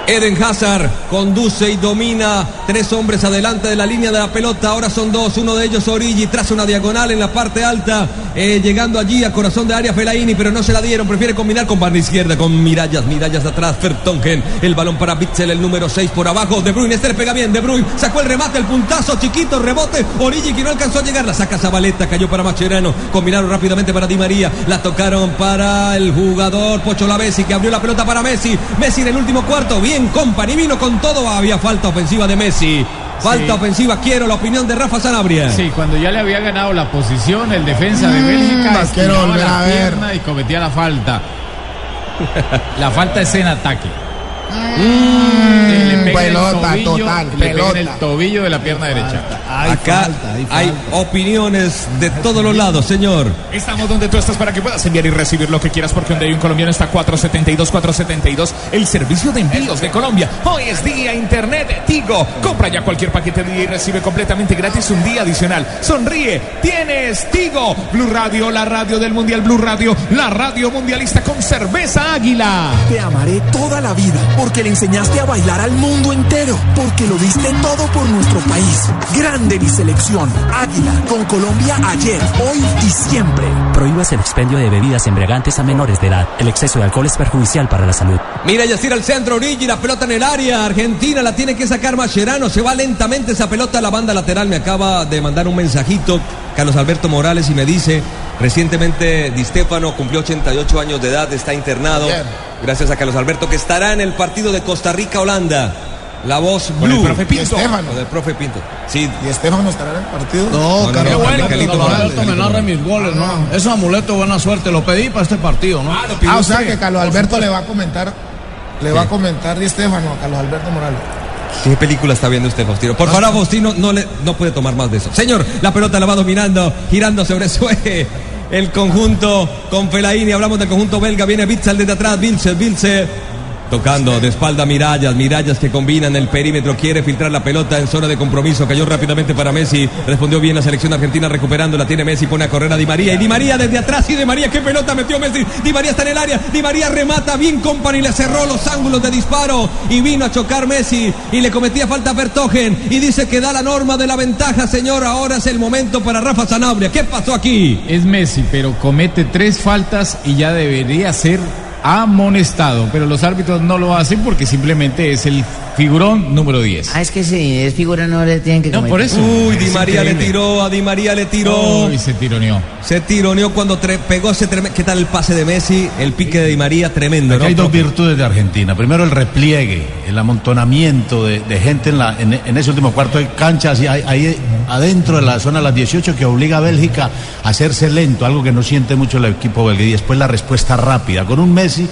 Eden Hazard conduce y domina tres hombres adelante de la línea de la pelota. Ahora son dos. Uno de ellos Origi traza una diagonal en la parte alta, eh, llegando allí a corazón de área Felaini, pero no se la dieron. Prefiere combinar con banda izquierda, con Mirallas, Mirallas atrás. Fertongen, el balón para Bitzel, el número 6 por abajo. De Bruyne, este le pega bien. De Bruyne sacó el remate, el puntazo chiquito, rebote. Origi que no alcanzó a llegar, la saca Zabaleta, cayó para Macherano. Combinaron rápidamente para Di María, la tocaron para el jugador Pocho Lavesi que abrió la pelota para Messi. Messi en el último cuarto, bien Company vino con todo. Había falta ofensiva de Messi. Falta Sí. ofensiva. Quiero la opinión de Rafa Sanabria. Sí, cuando ya le había ganado la posición, el defensa de Bélgica la quiero estiraba volver la a ver. pierna y cometía la falta. La falta es en ataque. Mm, Pelota, tobillo, total, le pega en el pelota. tobillo de la pierna derecha. Acá hay opiniones de todos los lados, señor. Estamos donde tú estás para que puedas enviar y recibir lo que quieras porque donde hay un colombiano está 472 472 el servicio de envíos de Colombia. Hoy es día internet Tigo. Compra ya cualquier paquete de día y recibe completamente gratis un día adicional. Sonríe, tienes Tigo. Blue Radio, la radio del Mundial Blue Radio, la radio mundialista con cerveza Águila. Te amaré toda la vida porque le enseñaste a bailar al mundo entero, porque lo diste todo por nuestro país. Grande mi selección. Águila con Colombia ayer, hoy y siempre. Prohíbas el expendio de bebidas embriagantes a menores de edad. El exceso de alcohol es perjudicial para la salud. Mira, Yacir al centro, Origi, la pelota en el área. Argentina la tiene que sacar Mascherano. Se va lentamente esa pelota a la banda lateral. Me acaba de mandar un mensajito Carlos Alberto Morales y me dice, recientemente Di Stefano cumplió 88 años de edad, está internado. Bien. Gracias a Carlos Alberto que estará en el partido de Costa Rica-Holanda. La voz Con el blue. profe Pinto. Y Estefano. Del profe Pinto. Sí, ¿Y Estefano estará en el partido? No, no, Carlos no, Carlos Morales. Alberto me narra mis goles, ¿no? Es un amuleto de buena suerte, lo pedí para este partido, ¿no? Ah, o sea que Carlos Alberto le va a comentar, le va a comentar Di Estefano a Carlos Alberto Morales. ¿Qué película está viendo usted, Faustino? Por favor, Faustino no, le, no puede tomar más de eso. Señor, la pelota la va dominando, girando sobre su eje. El conjunto con Felaini, hablamos del conjunto belga, viene Bitzel desde atrás, Bilce, Bilce. Tocando de espalda Mirallas, Mirallas que combinan el perímetro, quiere filtrar la pelota en zona de compromiso, cayó rápidamente para Messi, respondió bien la selección argentina recuperando, la tiene Messi, pone a correr a Di María. Y Di María desde atrás. Y Di María, qué pelota metió Messi, Di María está en el área, Di María remata. Bien Company, le cerró los ángulos de disparo. Y vino a chocar Messi. Y le cometía falta a Bertogen y dice que da la norma de la ventaja, señor, ahora es el momento para Rafa Sanabria, ¿qué pasó aquí? Es Messi, pero comete tres faltas y ya debería ser amonestado. Pero los árbitros no lo hacen porque simplemente es el figurón número 10. Ah, es que si es figura no le tienen que No, comer. por eso. Uy, Di Es María le tiró, a Di María le tiró. Uy, se tironeó. Se tironeó cuando pegó ese tremendo. ¿Qué tal el pase de Messi? El pique de Di María, tremendo, Aquí ¿no? hay dos virtudes de Argentina. Primero el repliegue, el amontonamiento de, de gente en, la, en, en ese último cuarto de cancha, así, ahí, ahí adentro de la zona de las 18 que obliga a Bélgica a hacerse lento, algo que no siente mucho el equipo belga. Y después la respuesta rápida, con un Messi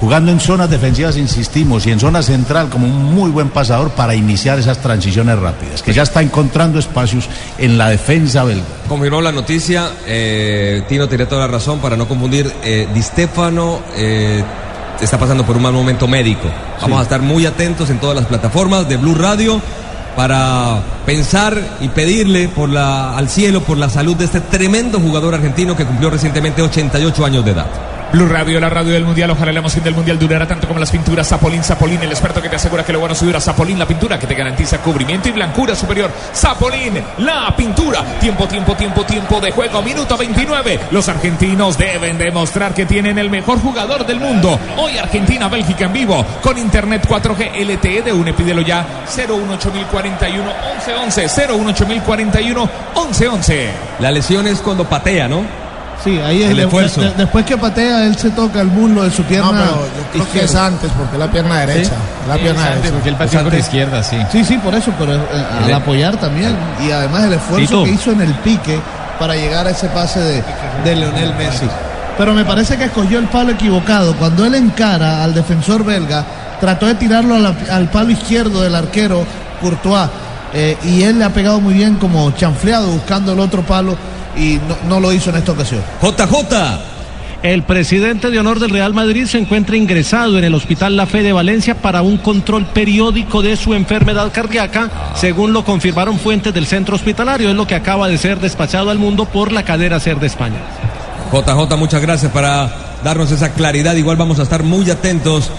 jugando en zonas defensivas, insistimos, y en zona central como un muy buen pasador para iniciar esas transiciones rápidas, que ya está encontrando espacios en la defensa belga. Confirmó la noticia. eh, Tino tiene toda la razón para no confundir. Eh, Di Stefano eh, está pasando por un mal momento médico. Vamos a estar muy atentos en todas las plataformas de Blue Radio para pensar y pedirle por la, al cielo por la salud de este tremendo jugador argentino que cumplió recientemente 88 años de edad. Blue Radio, la radio del mundial. Ojalá la emoción del mundial durara tanto como las pinturas Zapolín, Zapolín, el experto que te asegura que lo bueno dura. Zapolín, la pintura que te garantiza cubrimiento y blancura superior. Zapolín, la pintura. Tiempo, tiempo, tiempo, tiempo de juego. Minuto 29. Los argentinos deben demostrar que tienen el mejor jugador del mundo. Hoy Argentina, Bélgica en vivo. Con internet 4G LTE de UNE. Pídelo ya. 018041 1111. 018041 1111. La lesión es cuando patea, ¿no? Sí, ahí es El de- esfuerzo. de- después que patea, él se toca el muslo de su pierna. No, pero yo creo que es antes, porque la pierna derecha. es La pierna derecha. porque él pateó por izquierda, sí. Sí, sí, por eso, pero eh, al El- apoyar también. Y además el esfuerzo que hizo en el pique para llegar a ese pase de, de Leonel Messi. Pero me parece que escogió el palo equivocado. Cuando él encara al defensor belga, trató de tirarlo la- al palo izquierdo del arquero Courtois. eh, y él le ha pegado muy bien como chanfleado buscando el otro palo y no, no lo hizo en esta ocasión. JJ. El presidente de honor del Real Madrid se encuentra ingresado en el Hospital La Fe de Valencia para un control periódico de su enfermedad cardíaca, según lo confirmaron fuentes del centro hospitalario. Es lo que acaba de ser despachado al mundo por la cadena Ser de España. JJ, muchas gracias para darnos esa claridad. Igual vamos a estar muy atentos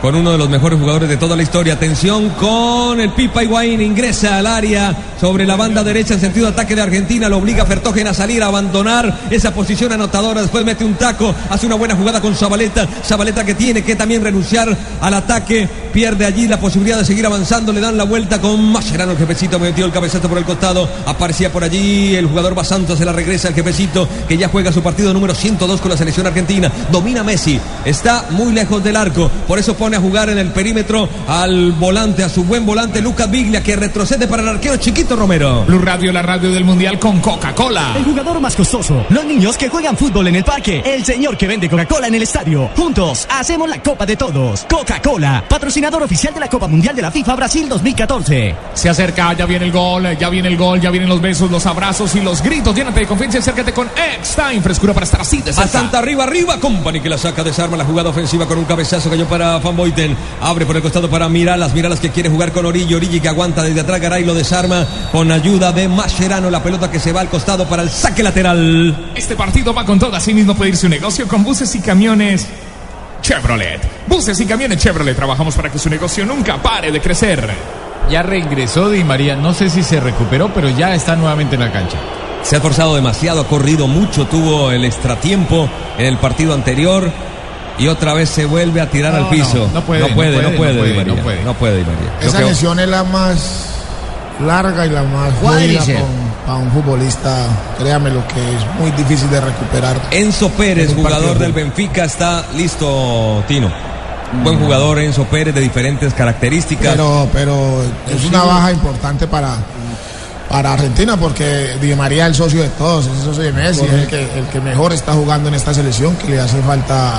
con uno de los mejores jugadores de toda la historia. Atención con el Pipa Higuaín, ingresa al área sobre la banda derecha en sentido ataque de Argentina, lo obliga a Fertogen a salir, a abandonar esa posición anotadora, después mete un taco, hace una buena jugada con Zabaleta, Zabaleta que tiene que también renunciar al ataque, pierde allí la posibilidad de seguir avanzando, le dan la vuelta con Mascherano, el jefecito. Metió el cabezazo por el costado, aparecía por allí el jugador Basanto, se la regresa el jefecito que ya juega su partido número 102 con la selección argentina, domina Messi, está muy lejos del arco, por eso pone a jugar en el perímetro al volante, a su buen volante Lucas Biglia que retrocede para el arquero chiquito Romero. Blue Radio, la radio del mundial con Coca-Cola. El jugador más costoso, los niños que juegan fútbol en el parque, el señor que vende Coca-Cola en el estadio. Juntos hacemos la Copa de Todos. Coca-Cola, patrocinador oficial de la Copa Mundial de la FIFA Brasil 2014. Se acerca, ya viene el gol, ya viene el gol, ya vienen los besos, los abrazos y los gritos. Llénate de confianza y acércate con X-Time, frescura para estar así de A cerca. Santa arriba, arriba, Company que la saca, desarma la jugada ofensiva con un cabezazo cayó para Abre por el costado para Miralas, Miralas que quiere jugar con Orillo, Orillo que aguanta desde atrás, Garay lo desarma con ayuda de Mascherano, la pelota que se va al costado para el saque lateral. Este partido va con todo, así mismo puede ir su negocio con buses y camiones Chevrolet. Buses y camiones Chevrolet, trabajamos para que su negocio nunca pare de crecer. Ya reingresó Di María, no sé si se recuperó, pero ya está nuevamente en la cancha. Se ha esforzado demasiado, ha corrido mucho, tuvo el extratiempo en el partido anterior y otra vez se vuelve a tirar No, al piso. no, no puede, no puede, no no puede, puede, no Di puede, María. no puede. María. Esa lesión es la más larga y la más jodida Cuádriceps. para un futbolista, créame lo que es muy difícil de recuperar. Enzo Pérez, En jugador del Benfica, está listo, Tino. Buen jugador Enzo Pérez de diferentes características. Pero, pero es una baja importante para, para Argentina porque Di María es el socio de todos, es el socio de Messi, es el que, el que mejor está jugando en esta selección, que le hace falta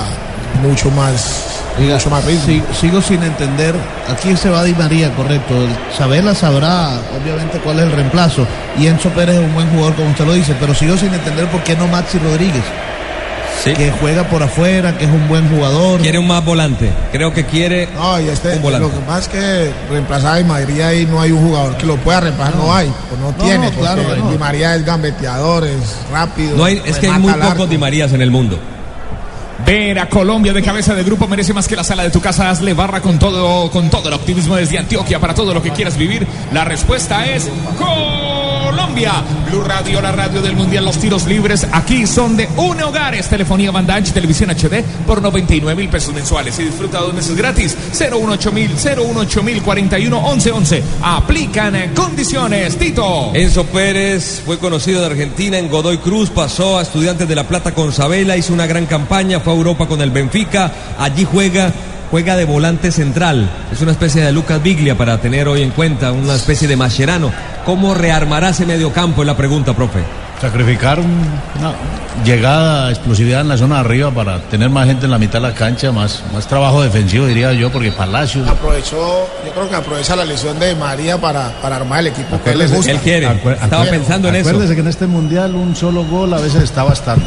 mucho más, mucho más ritmo. Sigo sin entender. Aquí se va Di María, correcto. El Sabela sabrá, obviamente, cuál es el reemplazo. Y Enzo Pérez es un buen jugador, como usted lo dice. Pero sigo sin entender por qué no Maxi Rodríguez. Que juega por afuera, que es un buen jugador. Quiere un más volante. Creo que quiere No, y este, un volante. lo que es que reemplazar a Di María ahí no hay un jugador que lo pueda reemplazar, no, hay, o no, No, tiene, no, claro. Di María es gambeteador, es rápido. No hay, es que hay muy pocos Di Marías en el mundo. Ver a Colombia de cabeza de grupo merece más que la sala de tu casa. Hazle barra con todo, con todo el optimismo desde Antioquia para todo lo que quieras vivir. La respuesta es Colombia. Blue Radio, la radio del mundial, los tiros libres. Aquí son de UNE Hogares, telefonía banda ancha, televisión HD por 99 mil pesos mensuales y disfruta dos meses gratis. 018 mil, 018 mil 41 11 11. Aplican condiciones. Tito. Enzo Pérez fue conocido de Argentina en Godoy Cruz, pasó a Estudiantes de La Plata con Sabela, hizo una gran campaña, fue a Europa con el Benfica, allí juega, juega de volante central. Es una especie de Lucas Biglia para tener hoy en cuenta, una especie de Mascherano. ¿Cómo rearmará ese mediocampo? Es la pregunta, profe. Sacrificar un- una llegada, explosividad en la zona de arriba para tener más gente en la mitad de la cancha, más, más trabajo defensivo, diría yo, porque Palacios. Aprovechó, yo creo que aprovecha la lesión de María para, para armar el equipo que él le gusta. Acuer- acuer- Acuérdese que en este mundial un solo gol a veces está bastando.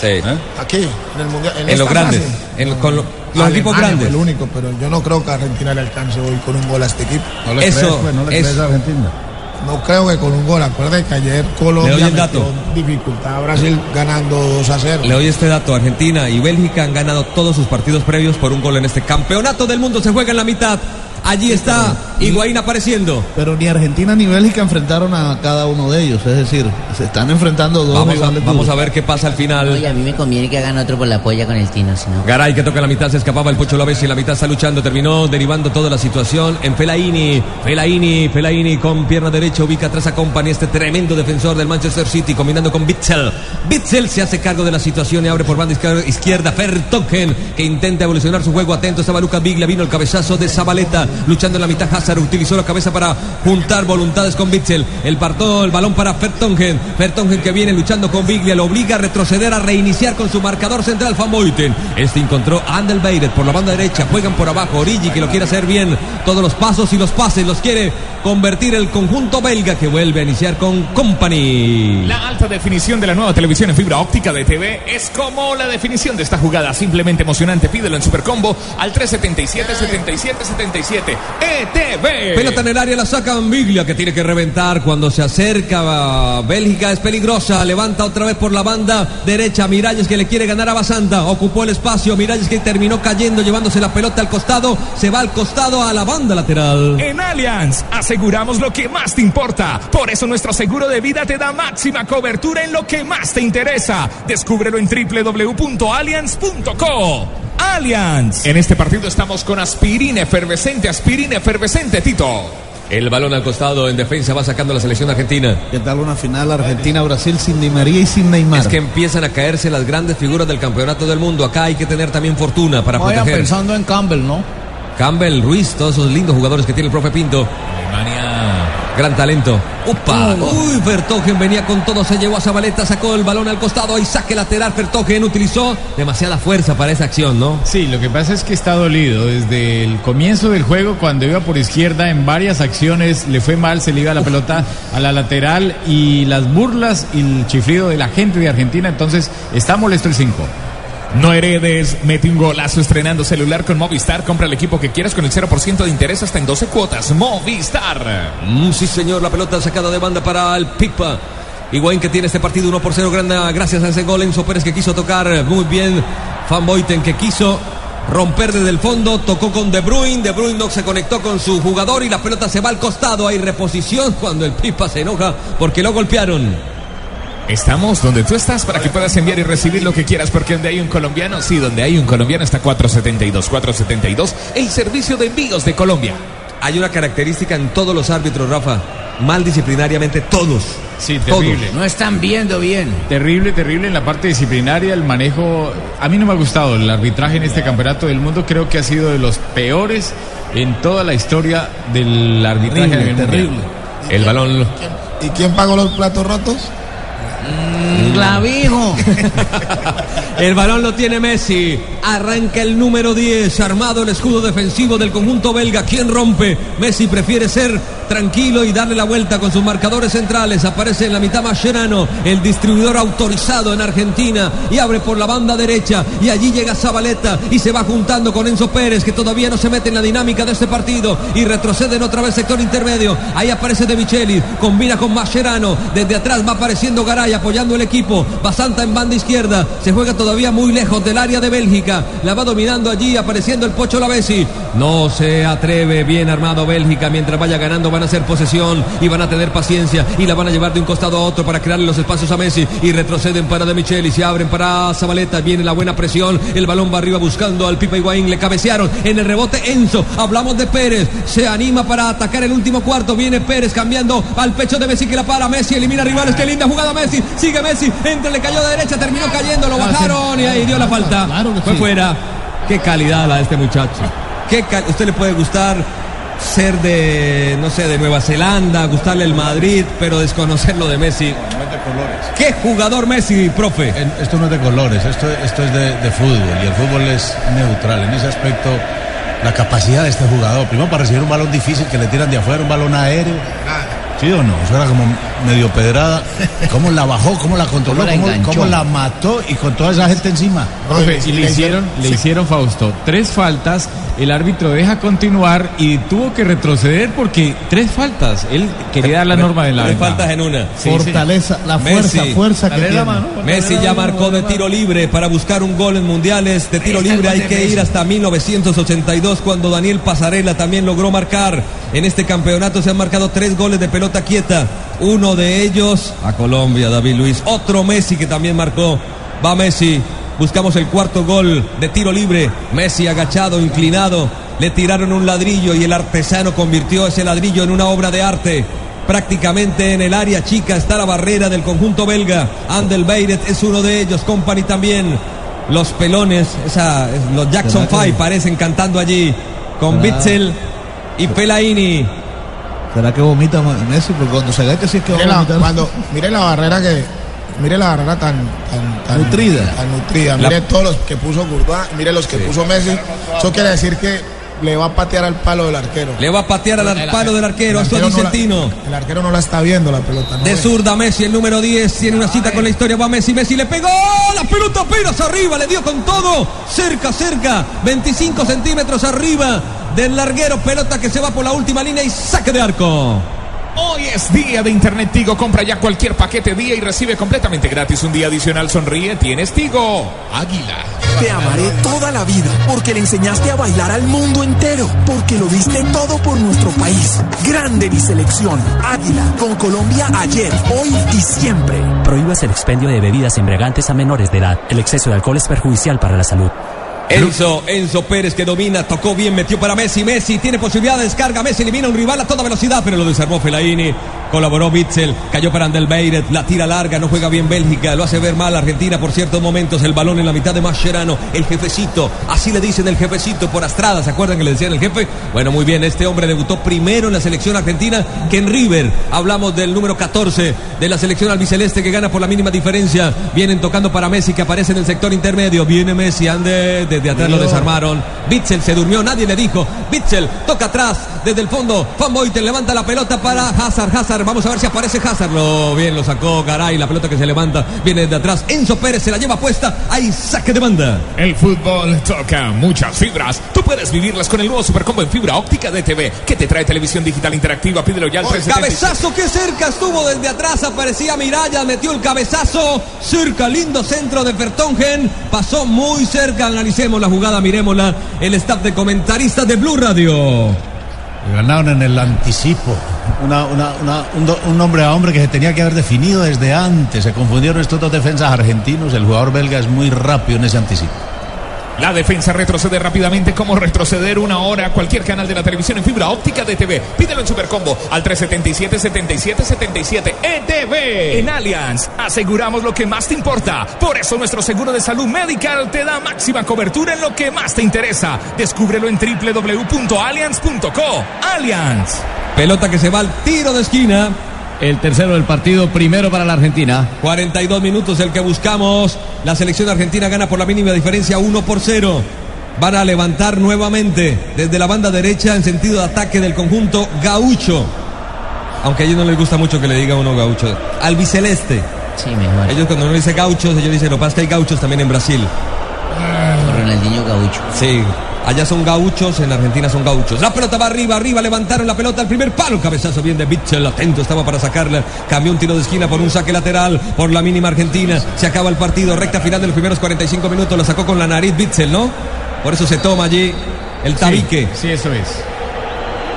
Sí. Aquí, en el mundial. En los esta grandes, fase. En- con lo- los equipos grandes. fue el único, pero yo no creo que Argentina le alcance hoy con un gol a este equipo. No le Eso, crees, pues, no le crees a Argentina. No creo que con un gol. Acuérdate que ayer Le Colombia doy el metió dato. dificultad a Brasil ganando 2 a 0. Le doy este dato, Argentina y Bélgica han ganado todos sus partidos previos por un gol en este campeonato del mundo, se juega en la mitad. Allí está Higuaín apareciendo. Pero ni Argentina ni Bélgica enfrentaron a cada uno de ellos. Es decir, se están enfrentando dos Vamos a, vamos ver qué pasa al final. Oye, a mí me conviene que hagan otro por la polla con el Tino, si no. Garay que toca la mitad, se escapaba el Pocho López y la mitad está luchando, terminó derivando toda la situación en Fellaini, Fellaini, Fellaini con pierna derecha ubica atrás a Company, este tremendo defensor del Manchester City combinando con Bitzel. Bitzel se hace cargo de la situación y abre por banda izquier- izquierda Fertogen que intenta evolucionar su juego, atento estaba Lucas Biglia, vino el cabezazo de Zabaleta, luchando en la mitad Hazard, utilizó la cabeza para juntar voluntades con Bitzel, el, parto, el balón para Fertongen, Fertongen que viene luchando con Biglia, lo obliga a retroceder, a reiniciar con su marcador central Van este encontró Andel Beiret por la banda derecha, juegan por abajo, Origi que lo quiere hacer bien, todos los pasos y los pases los quiere convertir el conjunto belga que vuelve a iniciar con Company. La alta definición de la nueva televisión en fibra óptica de TV es como la definición de esta jugada, simplemente emocionante, pídelo en Supercombo al 377 77 77 7. ETV. Pelota en el área, la saca Biglia que tiene que reventar cuando se acerca. Bélgica es peligrosa. Levanta otra vez por la banda derecha. Miralles que le quiere ganar a Basanda. Ocupó el espacio. Miralles que terminó cayendo, llevándose la pelota al costado. Se va al costado a la banda lateral. En Allianz aseguramos lo que más te importa. Por eso nuestro seguro de vida te da máxima cobertura en lo que más te interesa. Descúbrelo en www.allianz.co. Allianz. En este partido estamos con aspirina efervescente, aspirina efervescente, Tito. El balón al costado en defensa va sacando la selección argentina. ¿Qué tal una final Argentina-Brasil sin Di María y sin Neymar? Es que empiezan a caerse las grandes figuras del campeonato del mundo. Acá hay que tener también fortuna para Vayan proteger. pensando en Campbell, ¿no? Campbell, Ruiz, todos esos lindos jugadores que tiene el profe Pinto. Gran talento. ¡Upa! Uy, Vertogen venía con todo, se llevó a Zabaleta, sacó el balón al costado y saque lateral. Vertogen utilizó demasiada fuerza para esa acción, ¿no? Sí, lo que pasa es que está dolido. Desde el comienzo del juego, cuando iba por izquierda, en varias acciones le fue mal, se le iba la pelota a la lateral y las burlas y el chiflido de la gente de Argentina. Entonces, está molesto el 5. No heredes, mete un golazo estrenando celular con Movistar. Compra el equipo que quieras con el 0% de interés hasta en 12 cuotas. Movistar. Mm, sí, señor, la pelota sacada de banda para el Pipa. Higuaín que tiene este partido 1 por 0 grande gracias a ese gol. Enzo Pérez que quiso tocar muy bien. Van Boyten que quiso romper desde el fondo. Tocó con De Bruyne. De Bruyne no se conectó con su jugador y la pelota se va al costado. Hay reposición cuando el Pipa se enoja porque lo golpearon. Estamos donde tú estás para que puedas enviar y recibir lo que quieras, porque donde hay un colombiano, sí, donde hay un colombiano está 472. 472, el servicio de envíos de Colombia. Hay una característica en todos los árbitros, Rafa. Mal disciplinariamente todos. Sí, Todos. terrible. No están viendo bien. Terrible, terrible en la parte disciplinaria, el manejo. A mí no me ha gustado el arbitraje en este campeonato del mundo. Creo que ha sido de los peores en toda la historia del arbitraje terrible. El balón. ¿Y quién pagó los platos rotos? Clavijo. El balón lo tiene Messi. Arranca el número 10. Armado el escudo defensivo del conjunto belga. ¿Quién rompe? Messi prefiere ser tranquilo y darle la vuelta con sus marcadores centrales. Aparece en la mitad Mascherano, el distribuidor autorizado en Argentina. Y abre por la banda derecha. Y allí llega Zabaleta. Y se va juntando con Enzo Pérez, que todavía no se mete en la dinámica de este partido. Y retroceden otra vez sector intermedio. Ahí aparece De Micheli. Combina con Mascherano. Desde atrás va apareciendo Garay apoyando el equipo. Basanta en banda izquierda. Se juega todavía muy lejos del área de Bélgica. La va dominando allí, apareciendo el Pocho Lavesi. No se atreve. Bien armado Bélgica. Mientras vaya ganando, van a hacer posesión y van a tener paciencia. Y la van a llevar de un costado a otro para crearle los espacios a Messi. Y retroceden para De Micheli. Se abren para Zabaleta. Viene la buena presión. El balón va arriba buscando al Pipa Higuaín. Le cabecearon en el rebote Enzo. Hablamos de Pérez. Se anima para atacar el último cuarto. Viene Pérez cambiando al pecho de Messi que la para. Messi elimina rivales. Qué linda jugada Messi. Sigue Messi. Entra, le cayó de derecha. Terminó cayendo. Lo bajaron y ahí dio la falta. Fue fuera. Qué calidad la de este muchacho. Qué cal- Usted le puede gustar ser de, no sé, de Nueva Zelanda, gustarle el Madrid, pero desconocerlo de Messi. ¿Qué jugador Messi, profe? En- Esto no es de colores, esto, esto es de, de fútbol y el fútbol es neutral. En ese aspecto, la capacidad de este jugador, primero para recibir un balón difícil que le tiran de afuera, un balón aéreo. ¿Sí o no? Eso era como medio pedrada. ¿Cómo la bajó? ¿Cómo la controló? ¿Cómo la ¿Cómo, enganchó? cómo la mató? Y con toda esa gente encima. Profe, y le hicieron, le hicieron Fausto tres faltas, el árbitro deja continuar y tuvo que retroceder porque tres faltas. Él quería dar la norma de la Tres faltas en una. Sí, Fortaleza, la fuerza, Messi. fuerza que tiene. mano. Messi ya marcó de tiro libre para buscar un gol en mundiales. De tiro libre hay que ir hasta 1982 cuando Daniel Pasarela también logró marcar. En este campeonato se han marcado tres goles de pelota quieta. Uno de ellos a Colombia, David Luis. Otro Messi que también marcó. Va Messi. Buscamos el cuarto gol de tiro libre. Messi agachado, inclinado. Le tiraron un ladrillo y el artesano convirtió ese ladrillo en una obra de arte. Prácticamente en el área chica está la barrera del conjunto belga. Andel Beiret es uno de ellos, Company también. Los pelones, esa, es- los Jackson ¿Será que- Five parecen cantando allí con. Bitzel y Pelaini. ¿Será que vomita Messi? Porque cuando se ve que sí es que va Mire a la, vomitar. cuando, mire la barrera que. Mire la barrera tan, tan, tan Nutrida. Tan nutrida. La- Mire todos los que puso Courtois, mire los que puso Messi. Eso quiere decir que le va a patear al palo del arquero. Le va a patear al palo del arquero, El esto arquero dice no el arquero no la está viendo la pelota. ¿no De zurda Messi, el número 10, tiene una cita con la historia, va Messi, Messi le pegó, la pelota apenas arriba, le dio con todo, cerca, cerca, 25 centímetros arriba del larguero, pelota que se va por la última línea y saque de arco. Hoy es día de Internet Tigo. Compra ya cualquier paquete día y recibe completamente gratis un día adicional. Sonríe, tienes Tigo. Águila. Te amaré toda la vida porque le enseñaste a bailar al mundo entero, porque lo diste todo por nuestro país. Grande mi selección. Águila, con Colombia ayer, hoy y siempre. Prohíbas el expendio de bebidas embriagantes a menores de edad. El exceso de alcohol es perjudicial para la salud. Enzo, Enzo Pérez que domina, tocó bien, metió para Messi, Messi tiene posibilidad de descarga, Messi elimina un rival a toda velocidad, pero lo desarmó Fellaini, colaboró Bitzel, cayó para Andelbeiret, la tira larga, no juega bien Bélgica, lo hace ver mal Argentina por ciertos momentos, el balón en la mitad de Mascherano, el jefecito, así le dicen el jefecito por Astrada, ¿se acuerdan que le decían el jefe? Bueno, muy bien, este hombre debutó primero en la selección argentina que en River, hablamos del número 14 de la selección albiceleste que gana por la mínima diferencia, vienen tocando para Messi que aparece en el sector intermedio, viene Messi, ande desde atrás lo desarmaron. Bitzel se durmió, nadie le dijo. Bitzel toca atrás desde el fondo. Van Boyten levanta la pelota para Hazard. Hazard, vamos a ver si aparece Hazard. Lo bien lo sacó Garay, la pelota que se levanta viene desde atrás. Enzo Pérez se la lleva puesta. Hay saque de banda. El fútbol toca muchas fibras. Puedes vivirlas con el nuevo Supercombo en fibra óptica de TV que te trae televisión digital interactiva. Pídelo ya al 377. Cabezazo que cerca estuvo desde atrás. Aparecía Miralla, metió el cabezazo. Cerca, lindo centro de Fertongen. Pasó muy cerca. Analicemos la jugada, miremosla. El staff de comentaristas de Blue Radio. Ganaron en el anticipo. Una, una, una, un, do, un, hombre a hombre que se tenía que haber definido desde antes. Se confundieron estos dos defensas argentinos. El jugador belga es muy rápido en ese anticipo. La defensa retrocede rápidamente como retroceder una hora. Cualquier canal de la televisión en fibra óptica de TV. Pídelo en Supercombo al 377-7777 ETV. En Allianz aseguramos lo que más te importa. Por eso nuestro seguro de salud medical te da máxima cobertura en lo que más te interesa. Descúbrelo en www.allianz.co. Allianz. Pelota que se va al tiro de esquina. El tercero del partido, primero para la Argentina. 42 minutos el que buscamos. La selección argentina gana por la mínima diferencia 1 por 0. Van a levantar nuevamente desde la banda derecha en sentido de ataque del conjunto gaucho. Aunque a ellos no les gusta mucho que le diga uno gaucho. Albiceleste. Sí, mejor. Ellos cuando uno dice gauchos, ellos dicen, lo que pasa que hay gauchos también en Brasil. Ronaldinho gaucho. Sí, Allá son gauchos, en Argentina son gauchos. La pelota va arriba, arriba, levantaron la pelota al primer palo. Cabezazo bien de Bitzel, atento estaba para sacarla. Cambió un tiro de esquina por un saque lateral por la mínima Argentina. Se acaba el partido, recta final de los primeros 45 minutos. La sacó con la nariz Bitzel, ¿no? Por eso se toma allí el tabique. Sí, sí, eso es.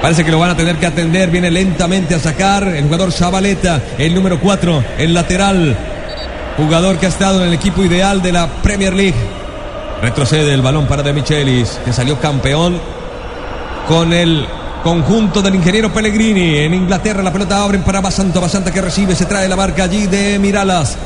Parece que lo van a tener que atender. Viene lentamente a sacar el jugador Zabaleta, el número 4, el lateral. Jugador que ha estado en el equipo ideal de la Premier League. Retrocede el balón para De Michelis, que salió campeón con el conjunto del ingeniero Pellegrini. En Inglaterra la pelota abren para Basanta. Basanta que recibe, se trae la marca allí de Miralas.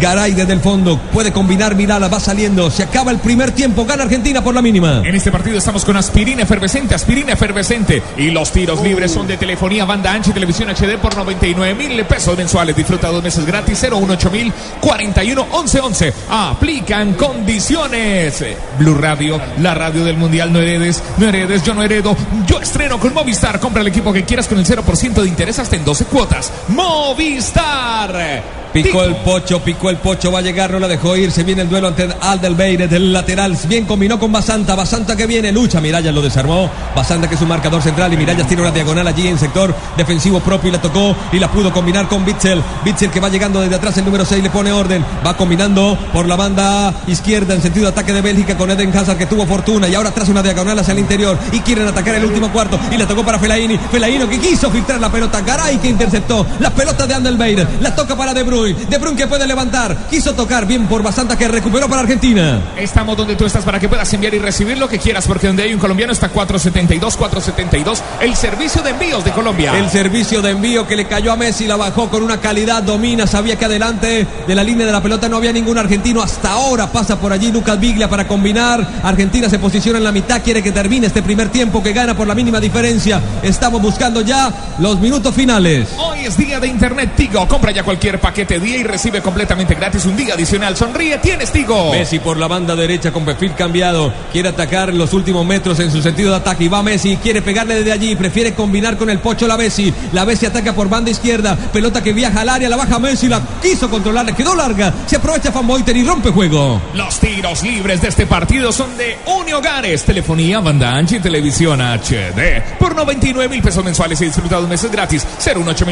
Garay desde el fondo puede combinar Mirala, va saliendo, se acaba el primer tiempo, gana Argentina por la mínima. En este partido estamos con aspirina efervescente, aspirina efervescente y los tiros Oh. libres son de telefonía banda ancha y televisión HD por 99 mil pesos mensuales. Disfruta dos meses gratis 018 mil 41 11 11. Aplican condiciones. Blue Radio, la radio del mundial. No heredes, no heredes, yo no heredo. Yo estreno con Movistar. Compra el equipo que quieras con el 0% de interés hasta en 12 cuotas. Movistar. Picó el pocho, picó el pocho, va a llegar, no la dejó ir. Se viene el duelo ante Aldelbeire del lateral. Bien combinó con Basanta. Basanta que viene, lucha. Mirallas lo desarmó. Basanta que es un marcador central y Mirallas tiene una diagonal allí en sector defensivo propio y la tocó y la pudo combinar con Bitzel. Bitzel que va llegando desde atrás, el número 6 le pone orden. Va combinando por la banda izquierda en sentido de ataque de Bélgica con Eden Hazard que tuvo fortuna y ahora traza una diagonal hacia el interior y quieren atacar el último cuarto y la tocó para Felaini. Felaino que quiso filtrar la pelota. Garay que interceptó la pelota de Andelbeire. La toca para De Bruyne. De Bruyne que puede levantar. Quiso tocar bien por Basanta que recuperó para Argentina. Estamos donde tú estás para que puedas enviar y recibir lo que quieras, porque donde hay un colombiano está 472, 472, el servicio de envíos de Colombia. El servicio de envío que le cayó a Messi la bajó con una calidad, domina, sabía que adelante de la línea de la pelota no había ningún argentino. Hasta ahora pasa por allí Lucas Biglia para combinar. Argentina se posiciona en la mitad, quiere que termine este primer tiempo que gana por la mínima diferencia. Estamos buscando ya los minutos finales. Hoy es día de Internet Tigo. Compra ya cualquier paquete este día y recibe completamente gratis un día adicional. Sonríe, tienes Tigo. Messi por la banda derecha con perfil cambiado. Quiere atacar los últimos metros en su sentido de ataque. Y va Messi, quiere pegarle desde allí. Prefiere combinar con el pocho la Messi. La Messi ataca por banda izquierda. Pelota que viaja al área, la baja Messi. La quiso controlar, le quedó larga. Se aprovecha Van Boyter y rompe juego. Los tiros libres de este partido son de Uni Hogares. Telefonía, banda ancha y televisión HD. Por 99 mil pesos mensuales y disfruta dos meses gratis. 018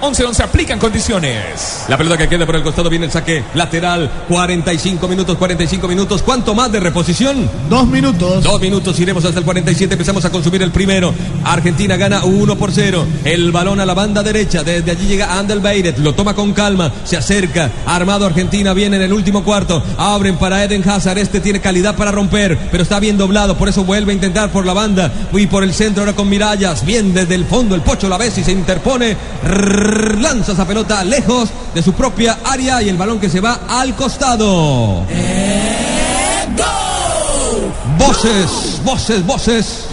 11 11 aplican condiciones. La pelota que queda por el costado viene el saque lateral. 45 minutos, 45 minutos. ¿Cuánto más de reposición? Dos minutos. Dos minutos, iremos hasta el 47. Empezamos a consumir el primero. Argentina gana 1 por 0. El balón a la banda derecha. Desde allí llega Andel Beiret. Lo toma con calma. Se acerca. Armado Argentina. Viene en el último cuarto. Abren para Eden Hazard. Este tiene calidad para romper. Pero está bien doblado. Por eso vuelve a intentar por la banda. Y por el centro ahora con Mirallas. Bien desde el fondo. El Pocho la y se interpone. Lanza esa pelota lejos de su propia área. Y el balón que se va al costado. Voces, voces, voces.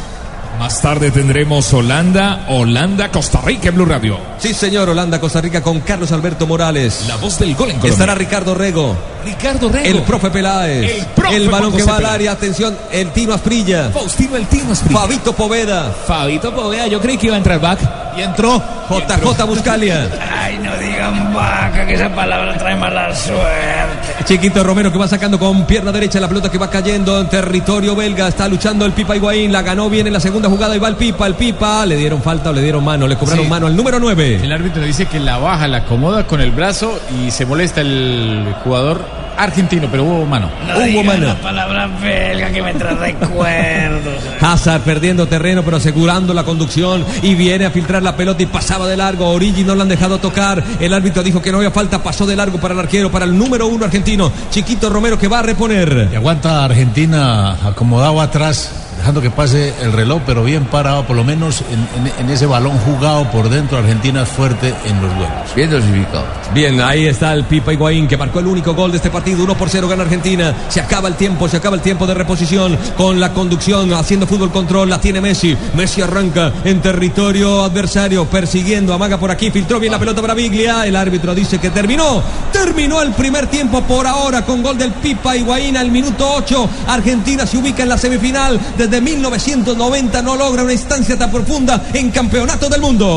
Más tarde tendremos Holanda, Holanda, Costa Rica en Blue Radio. Sí, señor, Holanda, Costa Rica con Carlos Alberto Morales. La voz del gol en Colombia. Estará Ricardo Rego. Ricardo Rego. El profe Peláez. El profe balón Juan que José va al área. Atención, el Tino Asprilla. Faustino el Tino Asprilla. Fabito Poveda. Fabito Poveda, yo creí que iba a entrar back. Y entró. JJ Buscalia. Ay, no digan vaca, que esa palabra trae mala suerte. Chiquito Romero que va sacando con pierna derecha la pelota que va cayendo en territorio belga. Está luchando el Pipa Higuaín. La ganó bien en la segunda jugada y va el Pipa. El Pipa le dieron falta o le dieron mano. Le cobraron Sí. mano al número 9. El árbitro dice que la baja, la acomoda con el brazo y se molesta el jugador argentino, pero hubo mano. No Hubo mano. la palabra belga que me trae recuerdos. Hazard perdiendo terreno pero asegurando la conducción y viene a filtrar la pelota y pasaba de largo. Origi no la han dejado tocar. El árbitro dijo que no había falta. Pasó de largo para el arquero, para el número uno argentino. Chiquito Romero que va a reponer. Y aguanta Argentina acomodado atrás, dejando que pase el reloj, pero bien parado, por lo menos en, en- en ese balón jugado por dentro. Argentina es fuerte en los duelos. Bien dosificado. Bien, ahí está el Pipa Higuaín que marcó el único gol de este partido. 1 por 0 gana Argentina. Se acaba el tiempo, se acaba el tiempo de reposición con la conducción, haciendo fútbol control. La tiene Messi. Messi arranca en territorio adversario, persiguiendo. Amaga por aquí, filtró bien la pelota para Biglia. El árbitro dice que terminó. Terminó el primer tiempo por ahora con gol del Pipa Higuaín al minuto 8. Argentina se ubica en la semifinal. Desde 1990 no logra una instancia tan profunda en campeonato del mundo.